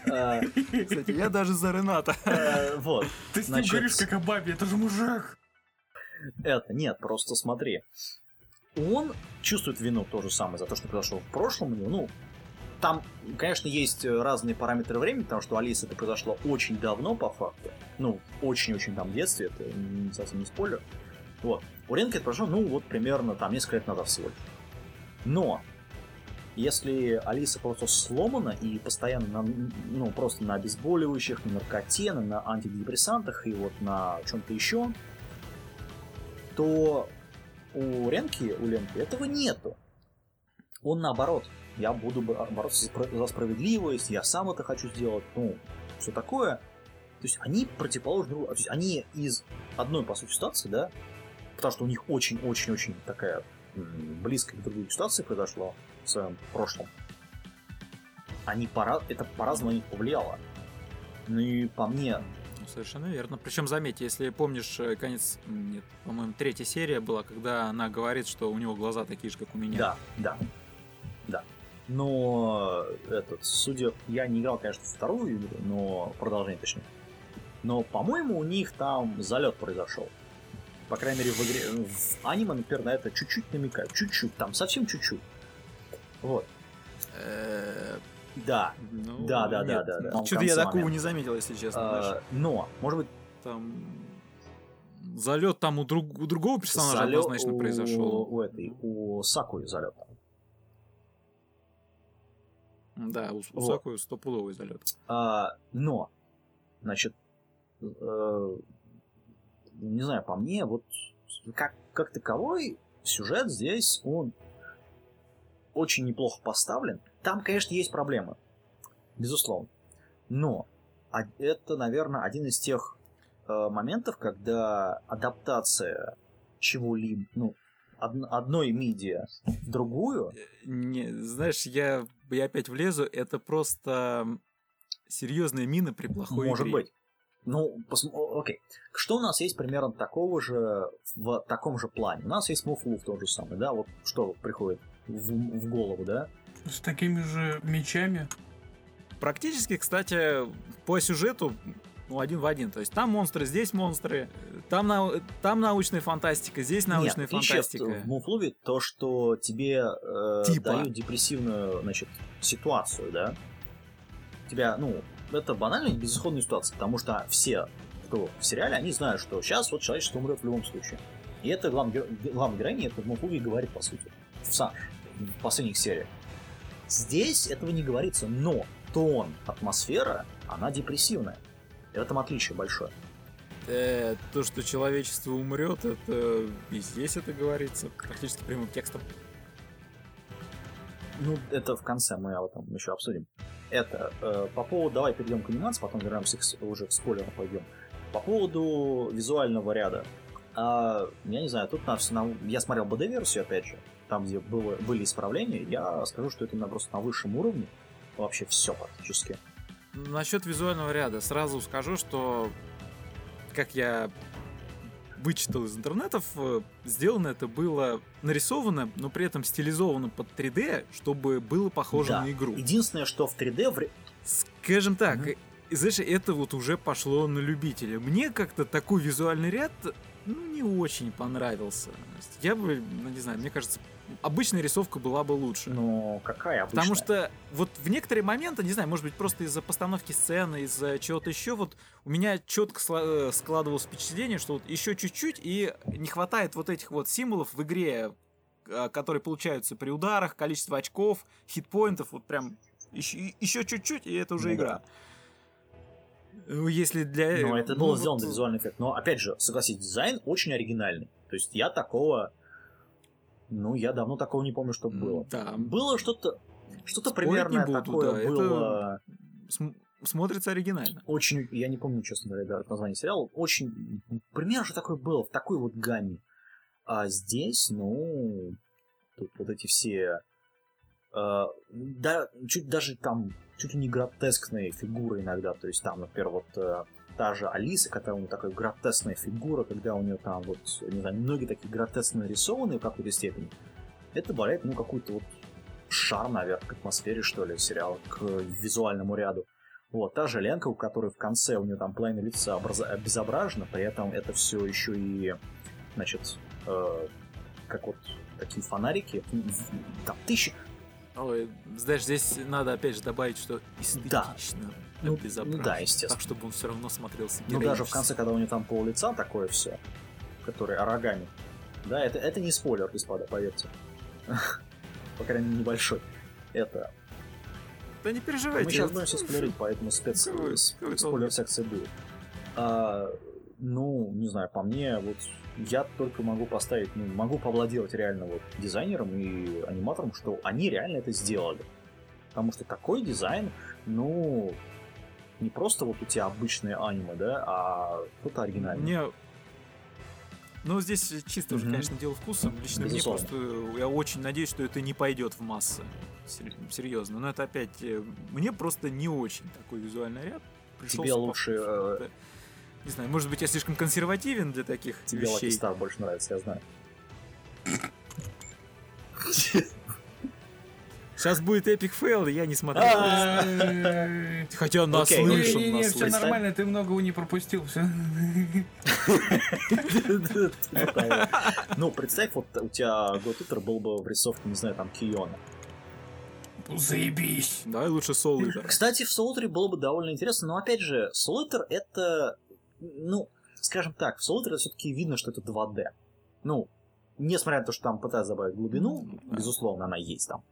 Э, Кстати, я даже за Рената. э, Вот. Ты с ним говоришь как о бабе, это же мужик. Это, нет, просто смотри. Он чувствует вину то же самое за то, что произошло в прошлом у него. Ну, там, конечно, есть э, разные параметры времени, потому что Алиса это произошло очень давно, по факту. Ну, очень-очень там в детстве, это не- совсем не спойлер. Вот. У Ренки это произошло, ну, вот примерно там несколько лет назад всего. Но, если Алиса просто сломана и постоянно на, ну, просто на обезболивающих, на наркоте, на- на антидепрессантах и вот на чем-то еще, то у Ренки, у Ленки этого нету. Он наоборот, я буду бо- бороться за справедливость, я сам это хочу сделать, ну, все такое. То есть они противоположны друг. То есть они из одной, по сути, ситуации, да, потому что у них очень-очень-очень такая близкая к друг другу ситуация произошла в своем прошлом. Они пора... Это по-разному на них повлияло. Ну и по мне, Ну, совершенно верно. Причем, заметь, если помнишь, э, конец, нет, по-моему, третья серия была, когда она говорит, что у него глаза такие же, как у меня. Да, да, да. Но этот, судя, я не играл, конечно, вторую игру, но продолжение точнее. Но, по-моему, у них там залет произошел. По крайней мере, в игре, в аниме, например, на это чуть-чуть намекают. Чуть-чуть, там совсем чуть-чуть. Вот. Э, Да. ну, Да, да, да, нет, да, да. Что-то я такого момента. не заметил, если честно. А, но, может быть, Там залет там у, друг- у другого персонажа залет однозначно у, произошел. у этой, у Сакуи залет. Да, у, у Вот. Сакуи стопудовый залет. А, но, значит, э, не знаю, по мне, вот как, как таковой сюжет здесь, он очень неплохо поставлен. Там, конечно, есть проблемы, безусловно. Но это, наверное, один из тех э, моментов, когда адаптация чего-либо, ну, од- одной медиа в другую, Не, знаешь, я, я опять влезу, это просто серьезная мина при плохой Может игре. быть. Ну, пос- окей. Что у нас есть примерно такого же в таком же плане? У нас есть Муфлуф тот же самый, да? Вот что приходит в, в голову, да? С такими же мечами. Практически, кстати, по сюжету ну, один в один. То есть там монстры, здесь монстры, там, нау- там научная фантастика, здесь научная Нет, фантастика. в Муфлуве то, что тебе э, Типа. дают депрессивную, значит, ситуацию, да? Тебя, ну, это банальная безысходная ситуация, потому что все, кто в сериале, они знают, что сейчас вот человечество умрет в любом случае. И это главный, главный героиня, это в Муфлуве говорит, по сути, в, са- в последних сериях. Здесь этого не говорится, но тон, атмосфера, она депрессивная. И в этом отличие большое. Э, то, что человечество умрет, это и здесь это говорится практически прямым текстом. Ну, это в конце мы об этом еще обсудим. Это э, по поводу, давай перейдем к анимации, потом вернемся к, уже к спойлерам пойдем. По поводу визуального ряда. А, я не знаю, тут на, на- я смотрел БД-версию, опять же, там, где было, были исправления, я скажу, что это именно просто на высшем уровне. Вообще все практически. Насчет визуального ряда сразу скажу, что как я вычитал из интернетов, э, сделано это было нарисовано, но при этом стилизовано под 3D, чтобы было похоже Да. на игру. Единственное, что в 3D в Скажем так, Мгм. И, знаешь, это вот уже пошло на любителя. Мне как-то такой визуальный ряд ну, не очень понравился. Я бы, ну, не знаю, мне кажется, обычная рисовка была бы лучше. Ну, какая обычная? Потому что вот в некоторые моменты, не знаю, может быть, просто из-за постановки сцены, из-за чего-то еще, вот у меня четко э, складывалось впечатление, что вот еще чуть-чуть, и не хватает вот этих вот символов в игре, э, которые получаются при ударах, количество очков, хитпоинтов, вот прям еще, еще чуть-чуть, и это уже Ну игра. Ну, Если для... Ну, это ну, было вот- сделано для визуальный эффект. Но, опять же, согласись, дизайн очень оригинальный. То есть я такого... Ну, я давно такого не помню, чтобы М, было. Да. Было что-то... Что-то примерно такое да, это- было... См- смотрится оригинально. Очень... Я не помню, честно говоря, даже название сериала. Очень... Примерно же такое было, в такой вот гамме. А здесь, ну... Тут вот эти все... э, да, чуть даже там... Чуть ли не гротескные фигуры иногда. То есть там, например, вот... э, та же Алиса, которая у нее такая гротесная фигура, когда у нее там вот, не знаю, ноги такие гротесно нарисованы в какой-то степени, это добавляет, ну, какую-то вот шар, наверное, к атмосфере, что ли, сериала, к визуальному ряду. Вот, та же Ленка, у которой в конце у нее там половина лица образ- обезображена, при этом это все еще и, значит, э, как вот такие фонарики, там тысячи, Ой, знаешь, здесь надо опять же добавить, что Да. эстетично Ну, обезображен. ну да, естественно. Так, чтобы он все равно смотрелся Ну, даже в конце, когда у нее там пол лица такое все, которое рогами. Да, это, это не спойлер, господа, поверьте. По крайней мере, небольшой. Это. Да не переживайте. Мы сейчас будем все спойлерить, поэтому спец... Спойлер секция будет. А, Ну, не знаю, по мне, вот я только могу поставить, ну, могу поаплодировать реально вот дизайнерам и аниматорам, что они реально это сделали. Потому что такой дизайн, ну, не просто вот у тебя обычные аниме, да, а что-то оригинальное. Мне ну, здесь чисто уже, Мгм. конечно, дело вкуса. Лично мне Безусловно. просто... Я очень надеюсь, что это не пойдет в массы. Сер- Серьезно. Но это опять... э, Мне просто не очень такой визуальный ряд. пришелся Тебе лучше, э, Не знаю, может быть, я слишком консервативен для таких Тебе вещей. Star больше нравится, я знаю. Сейчас будет epic fail, и я не смотрю. Хотя Окей. наслышан, Не-не-не, все наслышан. нормально, ты многого не пропустил. Все. Ну, представь, вот у тебя God Eater был бы в рисовке, не знаю, там, Киона. Заебись. Давай лучше Soul Eater. Кстати, в Солтере было бы довольно интересно, но опять же, Солтер это, ну, скажем так, в Солтере все-таки видно, что это 2D. Ну, несмотря на то, что там пытаются добавить глубину, Ну, безусловно, она есть там,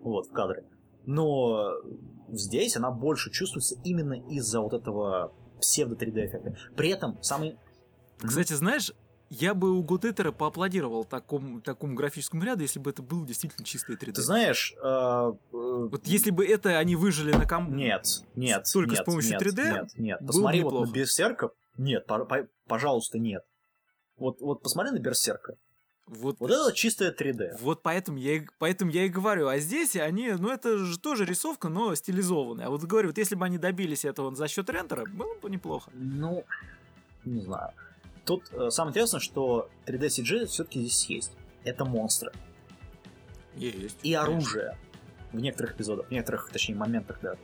вот, в кадре. Но здесь она больше чувствуется именно из-за вот этого псевдо 3D эффекта. При этом самый... Кстати, знаешь, я бы у Гутетера поаплодировал такому, такому графическому ряду, если бы это был действительно чистый 3D. Ты знаешь, э, э, Вот если бы это они выжили на ком... Нет, нет. Только с нет, помощью нет, 3D Нет, нет. Посмотри бы вот на неплохо. Берсерка. Нет, по- по- пожалуйста, нет. Вот, вот посмотри на Берсерка. Вот, Вот это чистое 3D. вот поэтому я, и- поэтому я и говорю. А здесь они, ну это же тоже рисовка, но стилизованная. А вот говорю, вот если бы они добились этого за счет рендера, было бы неплохо. Ну, не знаю. Тут э, самое интересное, что 3D CG все-таки здесь есть. Это монстры. Есть. И оружие. В некоторых эпизодах, в некоторых, точнее, моментах, да.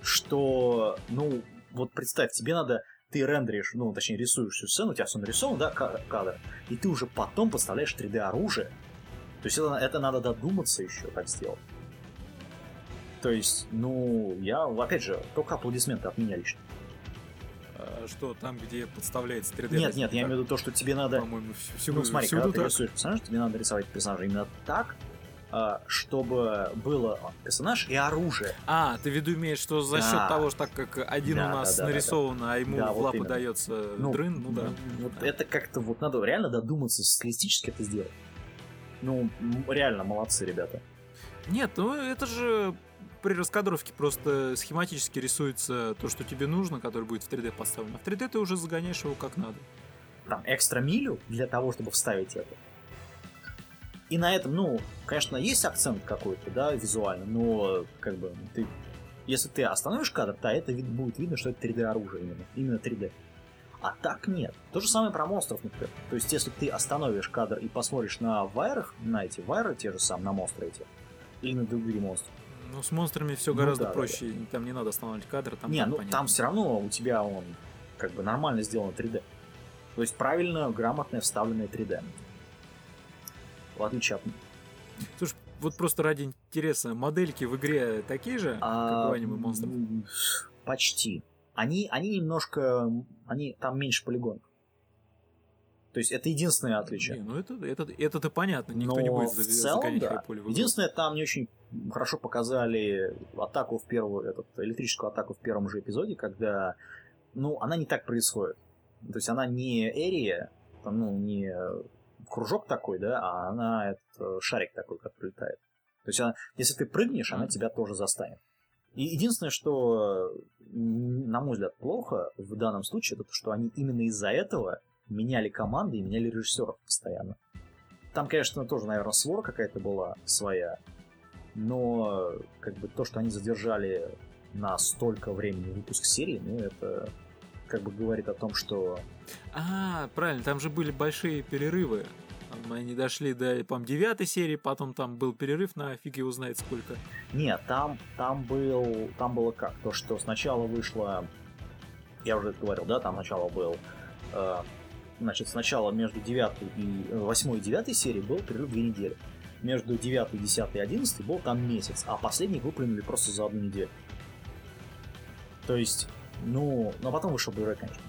Что, ну, вот представь, тебе надо, ты рендеришь, ну, точнее, рисуешь всю сцену, у тебя все нарисовано, да, ка- кадр, и ты уже потом подставляешь 3D оружие. То есть это, это надо додуматься еще, как сделать. То есть, ну, я, опять же, только аплодисменты от меня лично. А, что там, где подставляется 3D? Нет, нет, я имею в виду то, что тебе надо... По-моему, всюду, Ну, смотри, всюду когда ты так. рисуешь персонажа, тебе надо рисовать персонажа именно так, чтобы было персонаж и оружие. А, ты в виду имеешь, что за счет Да. того, что так как один Да, у нас да, да, да, нарисован, а ему Да, в вот лапы именно. дается дрын, ну да. Вот это как-то вот надо реально додуматься, стилистически это сделать. Ну, реально молодцы, ребята. Нет, ну это же при раскадровке просто схематически рисуется то, что тебе нужно, которое будет в 3D поставлено. А в 3D ты уже загоняешь его как надо. Там экстра милю для того, чтобы вставить это. И на этом, ну, конечно, есть акцент какой-то, да, визуально, но как бы ты, если ты остановишь кадр, то это вид- будет видно, что это 3D оружие именно, именно 3D. А так нет. То же самое про монстров, например. То есть, если ты остановишь кадр и посмотришь на вайрах, на эти вайры те же самые, на монстры эти, или на другие монстры, Ну, с монстрами все Ну гораздо да, да, проще. Там не надо останавливать кадр, там не, ну понятно. там все равно у тебя он как бы нормально сделан 3D. То есть правильно, грамотное вставленное 3D. В отличие от... Слушай, вот просто ради интереса, модельки в игре такие же, а, как у аниме монстров? Почти. Они, они немножко... Они там меньше полигонов. То есть это единственное отличие. Не, ну это, это, это-то понятно, никто Но не будет в за- целом, загонять да. в. Единственное, там не очень хорошо показали атаку в первую, этот, электрическую атаку в первом же эпизоде, когда, ну, она не так происходит. То есть она не эрия, там, ну, не кружок такой, да, а она этот, э, шарик такой, как прилетает. То есть она, если ты прыгнешь, она тебя тоже застанет. И единственное, что, на мой взгляд, плохо в данном случае, это то, что они именно из-за этого меняли команды и меняли режиссеров постоянно. Там, конечно, тоже, наверное, свор какая-то была своя, но как бы то, что они задержали на столько времени выпуск серии, ну, это как бы говорит о том, что... А, правильно, там же были большие перерывы. Там Они дошли до, по-моему, девятой серии, потом там был перерыв на фиг его знает сколько. Нет, там, там, был, там было как? То, что сначала вышло... Я уже говорил, да, там сначала был... э, значит, сначала между 9 и 8 и 9 серией был перерыв две недели. Между 9, 10 и 11 был там месяц, а последний выплюнули просто за одну неделю. То есть, ну, но потом вышел Blu-ray, конечно.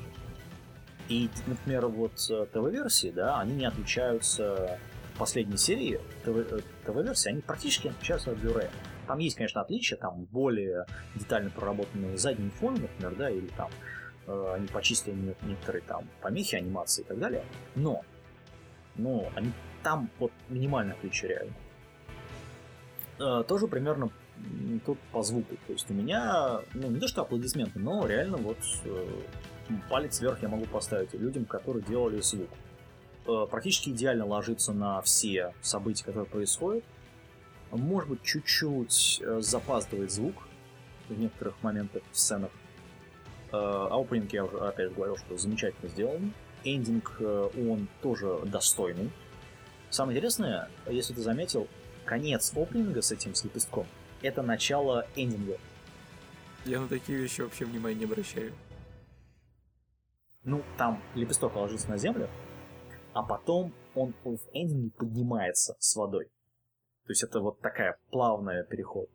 И, например, вот э, ТВ-версии, да, они не отличаются последней серии э, ТВ-версии, они практически отличаются от Blu-ray. Там есть, конечно, отличия, там более детально проработанный задний фон, например, да, или там э, они почистили не- некоторые там помехи, анимации и так далее, но, но они там вот минимально отличие реально. Тоже примерно тут по звуку. То есть у меня, ну не то что аплодисменты, но реально вот э, палец вверх я могу поставить людям, которые делали звук. Э, практически идеально ложится на все события, которые происходят. Может быть, чуть-чуть э, запаздывает звук в некоторых моментах, в сценах. Э, А опенинг, я уже опять говорил, что замечательно сделан. Эндинг, он тоже достойный. Самое интересное, если ты заметил, конец опенинга с этим, с лепестком, это начало эндинга. Я на такие вещи вообще внимания не обращаю. Ну, там лепесток ложится на землю, а потом он в эндинге поднимается с водой. То есть это вот такая плавная переход.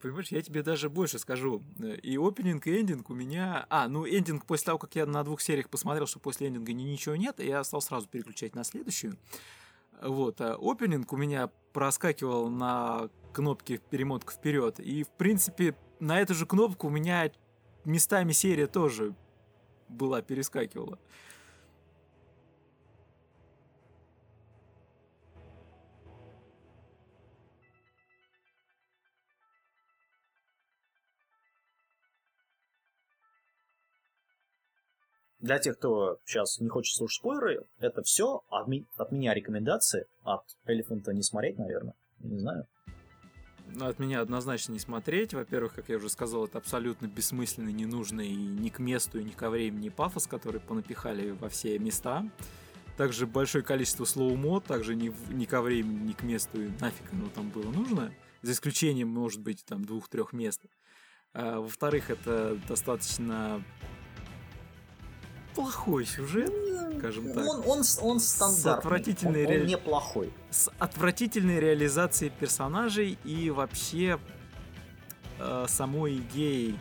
Понимаешь, я тебе даже больше скажу. И опенинг, и эндинг у меня... А, ну эндинг после того, как я на двух сериях посмотрел, что после эндинга ни- ничего нет, я стал сразу переключать на следующую. Вот, а опенинг у меня проскакивал на кнопке перемотка вперед. И, в принципе, на эту же кнопку у меня местами серия тоже была, перескакивала. Для тех, кто сейчас не хочет слушать спойлеры, это все от, ми- от меня рекомендации. От Элефанта не смотреть, наверное. Не знаю. Ну, От меня однозначно не смотреть. Во-первых, как я уже сказал, это абсолютно бессмысленный, ненужный и ни к месту, и ни ко времени пафос, который понапихали во все места. Также большое количество слоумо, также ни, ни ко времени, ни к месту, и нафиг оно там было нужно. За исключением, может быть, там двух-трех мест. А, во-вторых, это достаточно плохой сюжет, скажем так. Он, он, он стандартный. отвратительной он, он ре- неплохой. с отвратительной реализацией персонажей и вообще э, самой идеей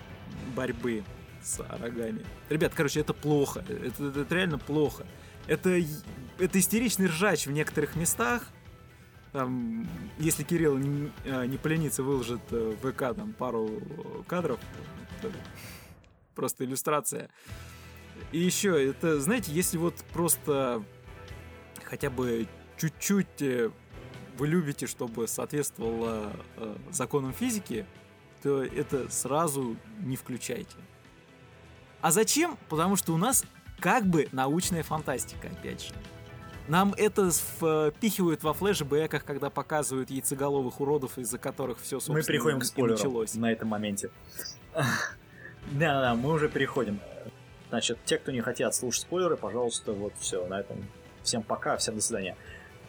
борьбы с рогами. Ребят, короче, это плохо. Это, это- это реально плохо. Это, это истеричный ржач в некоторых местах. Там, если Кирилл не, э, не поленится, выложит э, в ВК там пару кадров. это Просто иллюстрация. И еще, это, знаете, если вот просто хотя бы чуть-чуть э, вы любите, чтобы соответствовало э, законам физики, то это сразу не включайте. А зачем? Потому что у нас как бы научная фантастика, опять же. Нам это впихивают во флешбеках, когда показывают яйцеголовых уродов, из-за которых все, собственно, Мы переходим к началось. на этом моменте. Да-да, мы уже переходим. Значит, те, кто не хотят слушать спойлеры, пожалуйста, вот все, на этом. Всем пока, всем до свидания.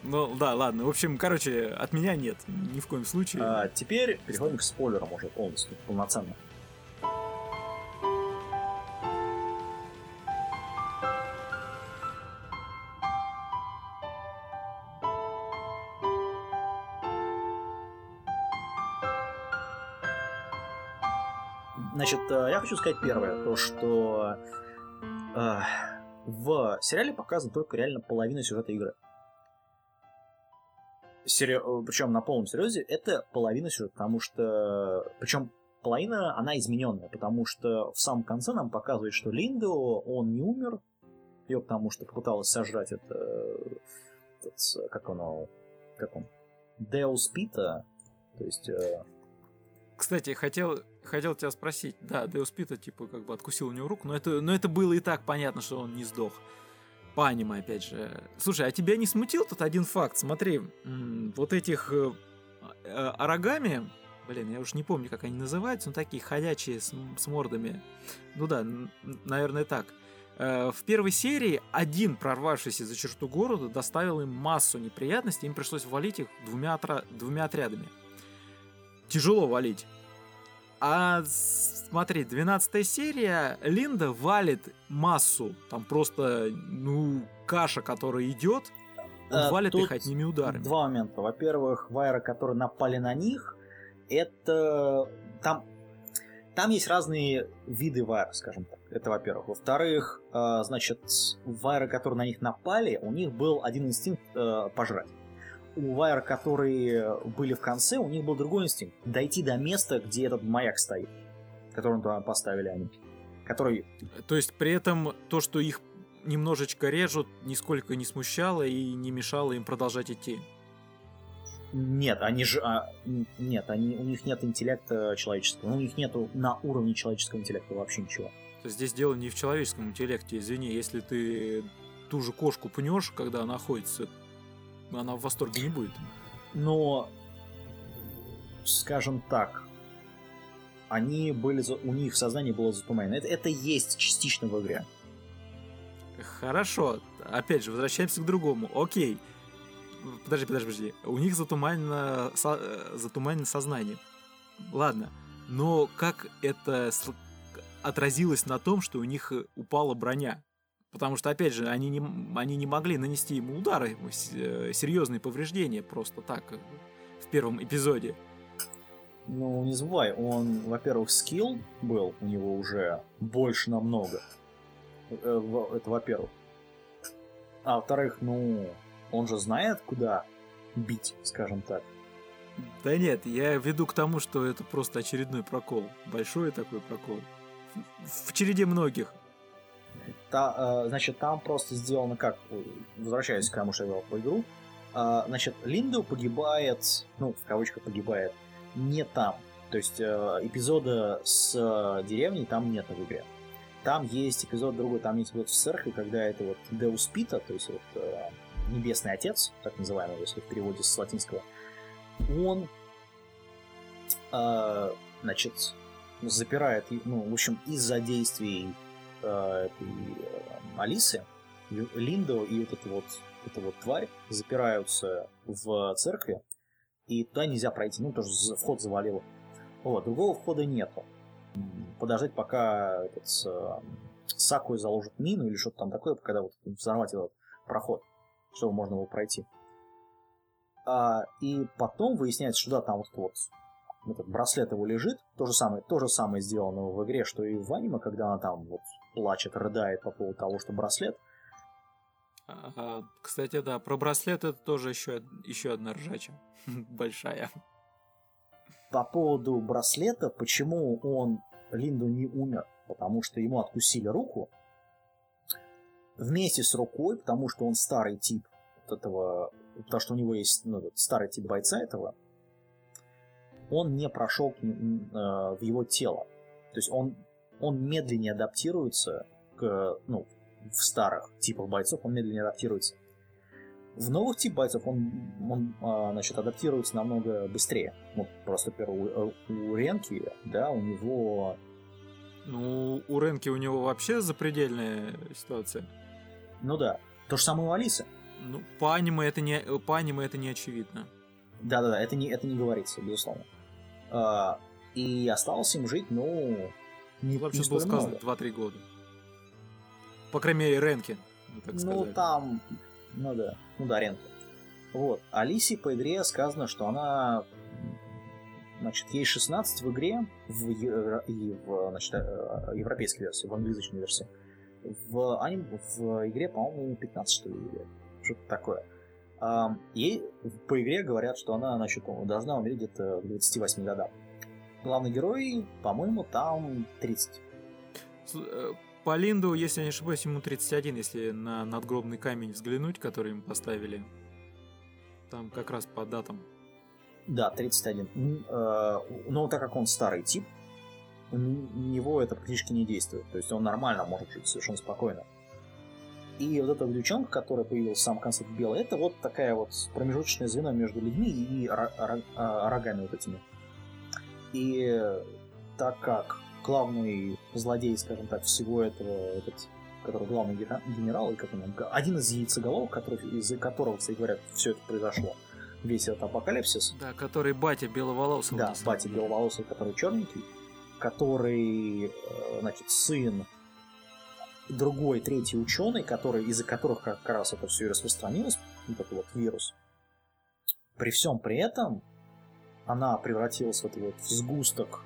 Ну да, ладно. В общем, короче, от меня нет. Ни в коем случае. А, теперь переходим к спойлерам уже полностью, полноценно. Значит, э, я хочу сказать первое, то что в сериале показана только реально половина сюжета игры. Причем на полном серьезе это половина сюжета, потому что... Причем половина, она измененная, потому что в самом конце нам показывает, что Линдо, он не умер, ее потому что попыталась сожрать это... этот, как оно... Как он? Деус Пита, то есть... э, Кстати, хотел, хотел тебя спросить. Да, Деус Пита, типа, как бы откусил у него руку, но это, но это было и так понятно, что он не сдох. По аниме, опять же. Слушай, а тебя не смутил тут один факт? Смотри, вот этих э, э, оригами, блин, я уж не помню, как они называются, но такие ходячие с, с мордами. Ну да, наверное, так. Э, В первой серии один прорвавшийся за черту города доставил им массу неприятностей, им пришлось валить их двумя, отра- двумя отрядами. Тяжело валить. А смотри, 12 серия, Линда валит массу. Там просто, ну, каша, которая идет, А, валит тут их одними ударами. Два момента. Во-первых, вайры, которые напали на них, это... Там, там есть разные виды вайр, скажем так. Это во-первых. Во-вторых, э, значит, вайры, которые на них напали, у них был один инстинкт э, пожрать. У вайр, которые были в конце, у них был другой инстинкт. Дойти до места, где этот маяк стоит, который там поставили они. который... То есть при этом то, что их немножечко режут, нисколько не смущало и не мешало им продолжать идти. Нет, они же... А, нет, они, у них нет интеллекта человеческого. У них нету на уровне человеческого интеллекта вообще ничего. То есть здесь дело не в человеческом интеллекте. Извини, если ты ту же кошку пнешь, когда она ходит, она в восторге не будет. Но, скажем так, они были, у них сознание было затуманено. Это, это есть частично в игре. Хорошо. Опять же, возвращаемся к другому. Окей. Подожди, подожди, подожди. У них затуманено, со, э, затуманено сознание. Ладно. Но как это отразилось на том, что у них упала броня? Потому что, опять же, они не, они не могли нанести ему удары, э, серьезные повреждения просто так э, в первом эпизоде. Ну, не забывай, он, во-первых, скилл был у него уже больше намного. Э, это во-первых. А во-вторых, ну, он же знает, куда бить, скажем так. Да нет, я веду к тому, что это просто очередной прокол. Большой такой прокол. В череде многих. Та, э, значит, там просто сделано как... Возвращаясь к тому, что я вел по игру. Э, значит, Линдо погибает, ну, в кавычках погибает, не там. То есть э, эпизода с э, деревней там нет в игре. Там есть эпизод другой, там есть эпизод с церкви, когда это вот Деус Пита, то есть вот э, Небесный Отец, так называемый, если в переводе с латинского, он, э, значит, запирает, ну, в общем, из-за действий э, этой э, Алисы, Линдо и вот эта вот, эта вот тварь запираются в церкви, и туда нельзя пройти, ну, тоже вход завалило. Вот, другого входа нету подождать, пока этот, э, Сакуи заложит мину или что-то там такое, когда вот взорвать этот проход, чтобы можно было пройти. А, и потом выясняется, что да, там вот, вот этот браслет его лежит. То же самое, то же самое сделано в игре, что и в аниме, когда она там вот плачет, рыдает по поводу того, что браслет. А, кстати, да, про браслет это тоже еще, еще одна ржача. Большая по поводу браслета, почему он, Линду, не умер, потому что ему откусили руку, вместе с рукой, потому что он старый тип вот этого, потому что у него есть ну, старый тип бойца этого, он не прошел э, в его тело. То есть он, он медленнее адаптируется к, ну, в старых типах бойцов, он медленнее адаптируется. В новых тип бойцов он, он а, значит, адаптируется намного быстрее. Ну, просто, первое, у, у Ренки, да, у него... Ну, у Ренки у него вообще запредельная ситуация. Ну да. То же самое у Алисы. Ну, по аниме это не, по аниме это не очевидно. Да-да-да, это не, это не говорится, безусловно. А, и осталось им жить, ну... Не, Вообще не было сказано 2-3 года. По крайней мере, Ренки. Так ну, там ну да, ну да, Ренко. Вот. Алисе по игре сказано, что она Значит, ей 16 в игре, в, и в значит, э, европейской версии, в англоязычной версии. В, аним, в игре, по-моему, 15, что ли, что-то такое. Ей по игре говорят, что она значит, должна умереть где-то к 28 годам. Главный герой, по-моему, там 30. По Линду, если я не ошибаюсь, ему 31, если на надгробный камень взглянуть, который им поставили. Там как раз по датам. Да, 31. Э, но так как он старый тип, у него это практически не действует. То есть он нормально может жить совершенно спокойно. И вот эта девчонка, которая появилась в самом конце белая, это вот такая вот промежуточное звено между людьми и а, рогами вот этими. И так как главный злодей, скажем так, всего этого, этот, который главный генерал, и как он, один из яйцеголовых, который, из-за которого, кстати говоря, все это произошло, весь этот апокалипсис. Да, который батя беловолосый. Да, батя беловолосый, который черненький, который, э, значит, сын другой, третий ученый, который, из-за которых как раз это все и распространилось, вот этот вот вирус. При всем при этом она превратилась в, это вот, в сгусток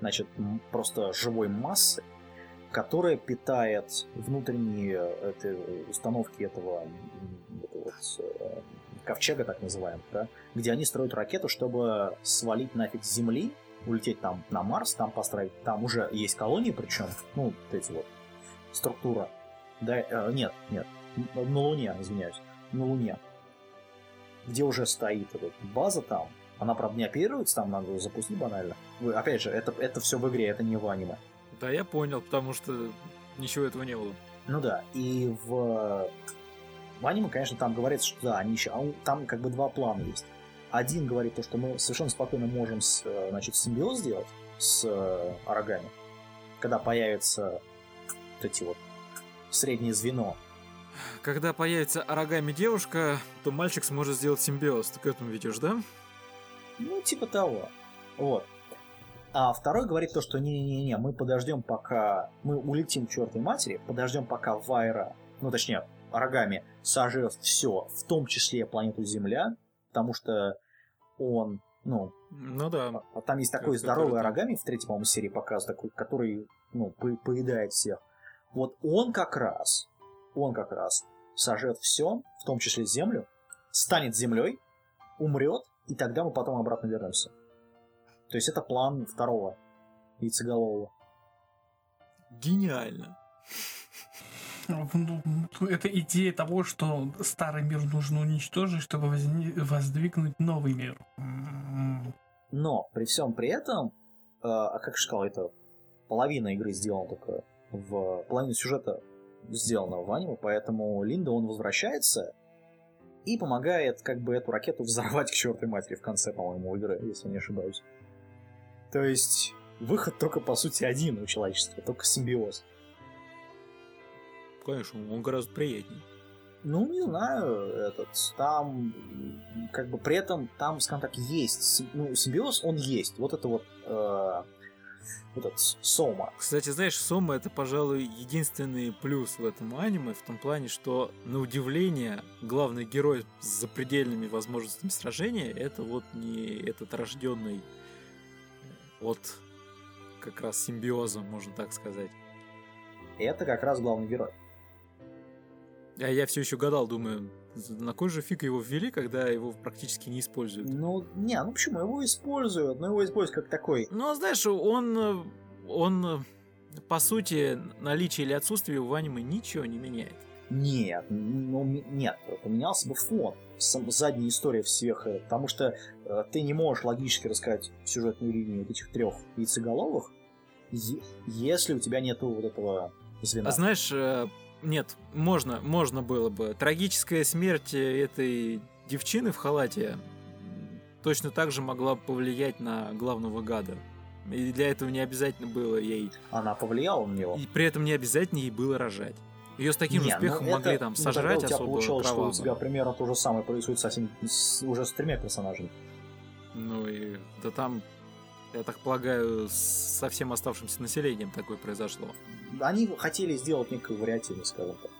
значит, просто живой массы, которая питает внутренние это, установки этого, этого вот, э, ковчега, так называемого, да, где они строят ракету, чтобы свалить нафиг с Земли улететь там на Марс, там построить, там уже есть колонии, причем, ну, вот эти вот структура. Да, э, нет, нет, на Луне, извиняюсь, на Луне, где уже стоит эта база там, она, правда, не оперируется, там надо запустить банально. Вы, опять же, это, это все в игре, это не в аниме. Да, я понял, потому что ничего этого не было. Ну да, и в, в аниме, конечно, там говорится, что да, они еще, а там как бы два плана есть. Один говорит то, что мы совершенно спокойно можем с, э, значит, симбиоз сделать с э, Арагами, когда появится вот эти вот среднее звено. Когда появится орогами девушка, то мальчик сможет сделать симбиоз. Ты к этому ведешь, да? Ну, типа того. Вот. А второй говорит то, что не-не-не, мы подождем, пока мы улетим к чертовой матери, подождем, пока Вайра, ну точнее, Арагами сожрет все, в том числе планету Земля, потому что он, ну, Ну да. а там есть такой здоровый там. Арагами в третьей, по-моему, серии показывает, такой, который, ну, по- поедает всех. Вот он как раз, он как раз сожрет все, в том числе Землю, станет Землей, умрет, и тогда мы потом обратно вернемся. То есть это план второго яйцеголового. Гениально. Ну, Это идея того, что старый мир нужно уничтожить, чтобы воздвигнуть новый мир. М, Но при всем при этом, э, а как же сказал, это половина игры сделана только в половина сюжета сделана в аниме, поэтому Линда он возвращается и помогает как бы эту ракету взорвать к чертовой матери в конце, по-моему, игры, если не ошибаюсь. То есть выход только по сути один у человечества, только симбиоз. Конечно, он гораздо приятнее. Ну, не знаю, этот, там, как бы при этом, там, скажем так, есть, ну, симбиоз, он есть. Вот это вот, э, вот этот Сома. Кстати, знаешь, Сома это, пожалуй, единственный плюс в этом аниме, в том плане, что, на удивление, главный герой с запредельными возможностями сражения это вот не этот рожденный от как раз симбиоза, можно так сказать. Это как раз главный герой. А я все еще гадал, думаю, на кой же фиг его ввели, когда его практически не используют. Ну, не, ну почему? Его используют, но его используют как такой. Ну, а знаешь, он, он, по сути, наличие или отсутствие в аниме ничего не меняет. Нет, ну, нет, поменялся бы фон, сам, задняя история всех, э, потому что э, ты не можешь логически рассказать сюжетную линию вот этих трех яйцеголовых, если у тебя нету вот этого звена. А знаешь, э, нет, можно, можно было бы. Трагическая смерть э, этой девчины в халате точно так же могла повлиять на главного гада. И для этого не обязательно было ей... Она повлияла на него. И при этом не обязательно ей было рожать. Ее с таким Не, успехом ну могли это- там ну, сожрать у тебя особо получалось, что у тебя примерно то же самое происходит совсем с- уже с тремя персонажами. Ну и да там, я так полагаю, со всем оставшимся населением такое произошло. Они хотели сделать некую вариативность, скажем так.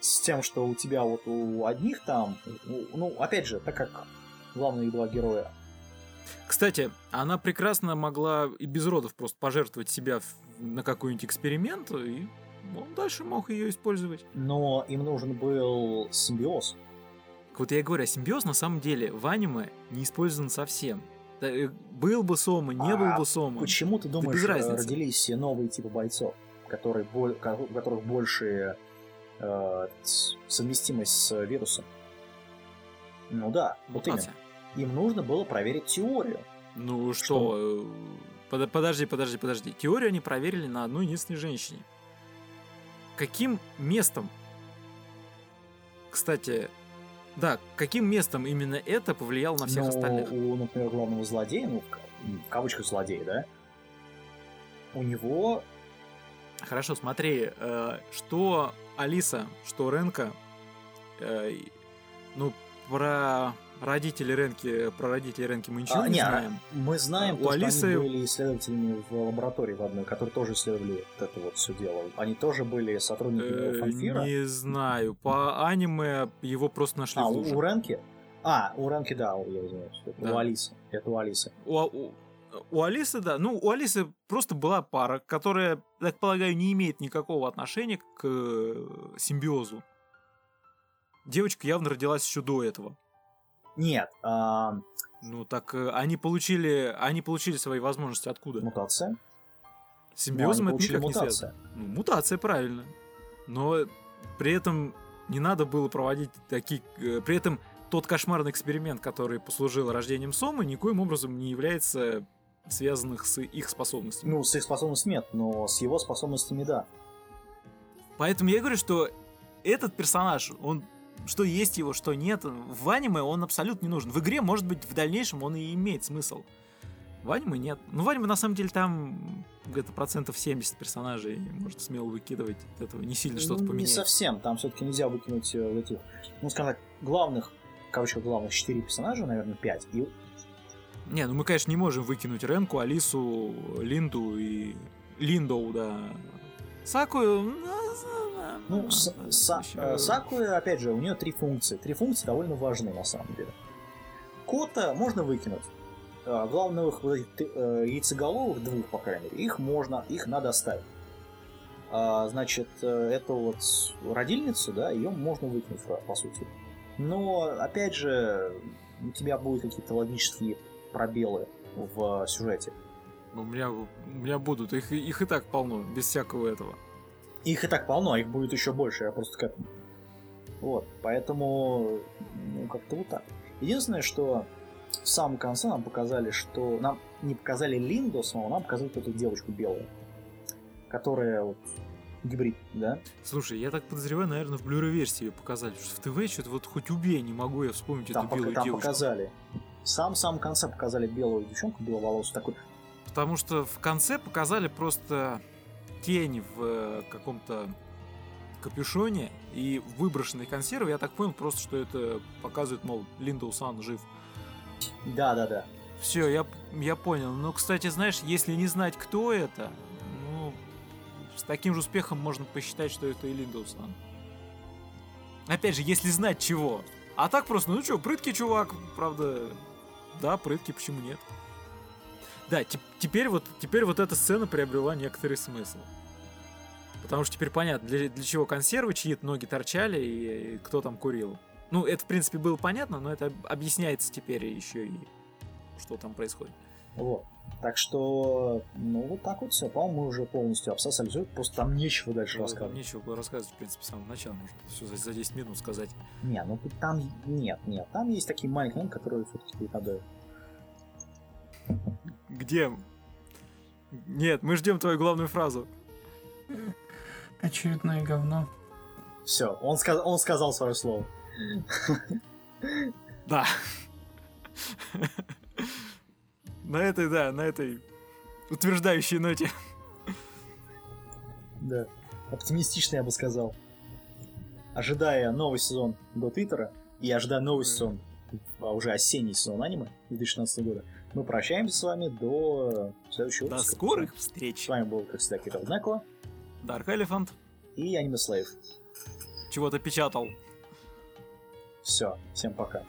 С тем, что у тебя вот у одних там, ну, опять же, так как главные два героя Кстати, она прекрасно могла и без родов просто пожертвовать себя на какой-нибудь эксперимент, и он дальше мог ее использовать. но им нужен был симбиоз. Вот я и говорю, а симбиоз на самом деле в аниме не использован совсем. Да, э, Был бы Сома, не А был бы Сома. Почему ты думаешь, без э, разницы. родились новые типы бойцов, которые, у которых больше э, совместимость с вирусом? Ну да, вот именно. Им нужно было проверить теорию. Ну что, э, под- подожди, подожди, подожди. Теорию они проверили на одной единственной женщине. Каким местом, кстати, да, каким местом именно это повлияло на всех Но остальных? у, например, главного злодея, ну, в ка- в кавычках злодея, да, у него Хорошо, смотри, э, что Алиса, что Ренка, э, ну, про родителей Ренки, про родителей Ренки мы ничего А, не не, знаем. Мы знаем, У Алисы- они были исследователями в лаборатории в одной, которые тоже исследовали вот это вот все дело. Они тоже были сотрудниками Э, Фанфира. не знаю, по аниме его просто нашли А, в у, луже. у Ренки? А, у Ренки, да, я извиняюсь. Это Да. у Алисы. Это у Алисы. У, у- у Алисы, да. Ну, у Алисы просто была пара, которая, так полагаю, не имеет никакого отношения к э, симбиозу. Девочка явно родилась еще до этого. Нет, а, Ну так э, они получили, они получили свои возможности откуда? мутация. Симбиозом Ну, это никак не мутация. связано. Ну, мутация, правильно. Но при этом не надо было проводить такие... э, При этом тот кошмарный эксперимент, который послужил рождением Сомы, никоим образом не является связанных с их способностями. Ну, с их способностями нет, но с его способностями да. Поэтому я говорю, что этот персонаж, он что есть его, что нет, в аниме он абсолютно не нужен. В игре, может быть, в дальнейшем он и имеет смысл. В аниме нет. Ну, в аниме, на самом деле, там где-то процентов 70 персонажей можно смело выкидывать. От этого не сильно что-то Ну, Не поменяется. совсем, там все-таки нельзя выкинуть э, этих, ну, скажем так, главных, короче, главных четыре персонажа, наверное, пять. И Не, ну мы, конечно, не можем выкинуть Ренку, Алису, Линду и... Линдоу, да. Сакую... Ну, С- Са- э, Сакуя, опять же, у нее три функции. Три функции довольно важны, на самом деле. Кота можно выкинуть. Э, Главных вот этих э, яйцеголовых, двух, по крайней мере, их можно, их надо оставить. А, значит, э, эту вот родильницу, да, ее можно выкинуть, по сути. Но, опять же, у тебя будут какие-то логические пробелы в сюжете. Ну, у меня, у меня будут, их, их и так полно, без всякого этого. Их и так полно, а их будет еще больше, я просто к этому. Вот, поэтому, ну, как-то вот так. Единственное, что в самом конце нам показали, что... Нам не показали Линду самого, нам показали эту девочку белую, которая вот гибрид, да? Слушай, я так подозреваю, наверное, в Blu-ray версии ее показали, что в ТВ что-то вот хоть убей, не могу я вспомнить Там, эту пока- белую там девушку. показали. В самом-самом конце показали белую девчонку, беловолосую такой. Потому что в конце показали просто тень в э, каком-то капюшоне и выброшенные консервы. Я так понял просто, что это показывает, мол, Линдоу Сан жив. Да-да-да. Все, я, я понял. Но, кстати, знаешь, если не знать, кто это, ну, с таким же успехом можно посчитать, что это и Линдоу Сан. Опять же, если знать чего. А так просто, ну что, прыткий чувак, правда, да, прыткий, почему нет? Да, те- теперь вот, теперь вот эта сцена приобрела некоторый смысл. Потому что теперь понятно, для, для чего консервы, чьи ноги торчали и, и кто там курил. Ну, это, в принципе, было понятно, но это объясняется теперь еще и что там происходит. Вот. Так что, ну, вот так вот все. По-моему, мы уже полностью обсосали сюжет, просто там нечего дальше Там рассказывать. Нечего было рассказывать, в принципе, с самого начала. Можно все за, за 10 минут сказать. Не, ну там нет, нет. Там есть такие маленькие которые все-таки надо. Где? Нет, мы ждем твою главную фразу. Очередное говно. Все, он, сказ- он сказал свое слово. Да. На этой, да, на этой утверждающей ноте. Да. Оптимистично, я бы сказал. Ожидая новый сезон до Твиттера и ожидая новый сезон, а уже осенний сезон аниме 2016 года, мы прощаемся с вами до следующего До выпуска. скорых С встреч. вами был, как всегда, Кирилл Знакова Дарк Элефант и Аниме Слейв. чего-то печатал. Все, всем пока.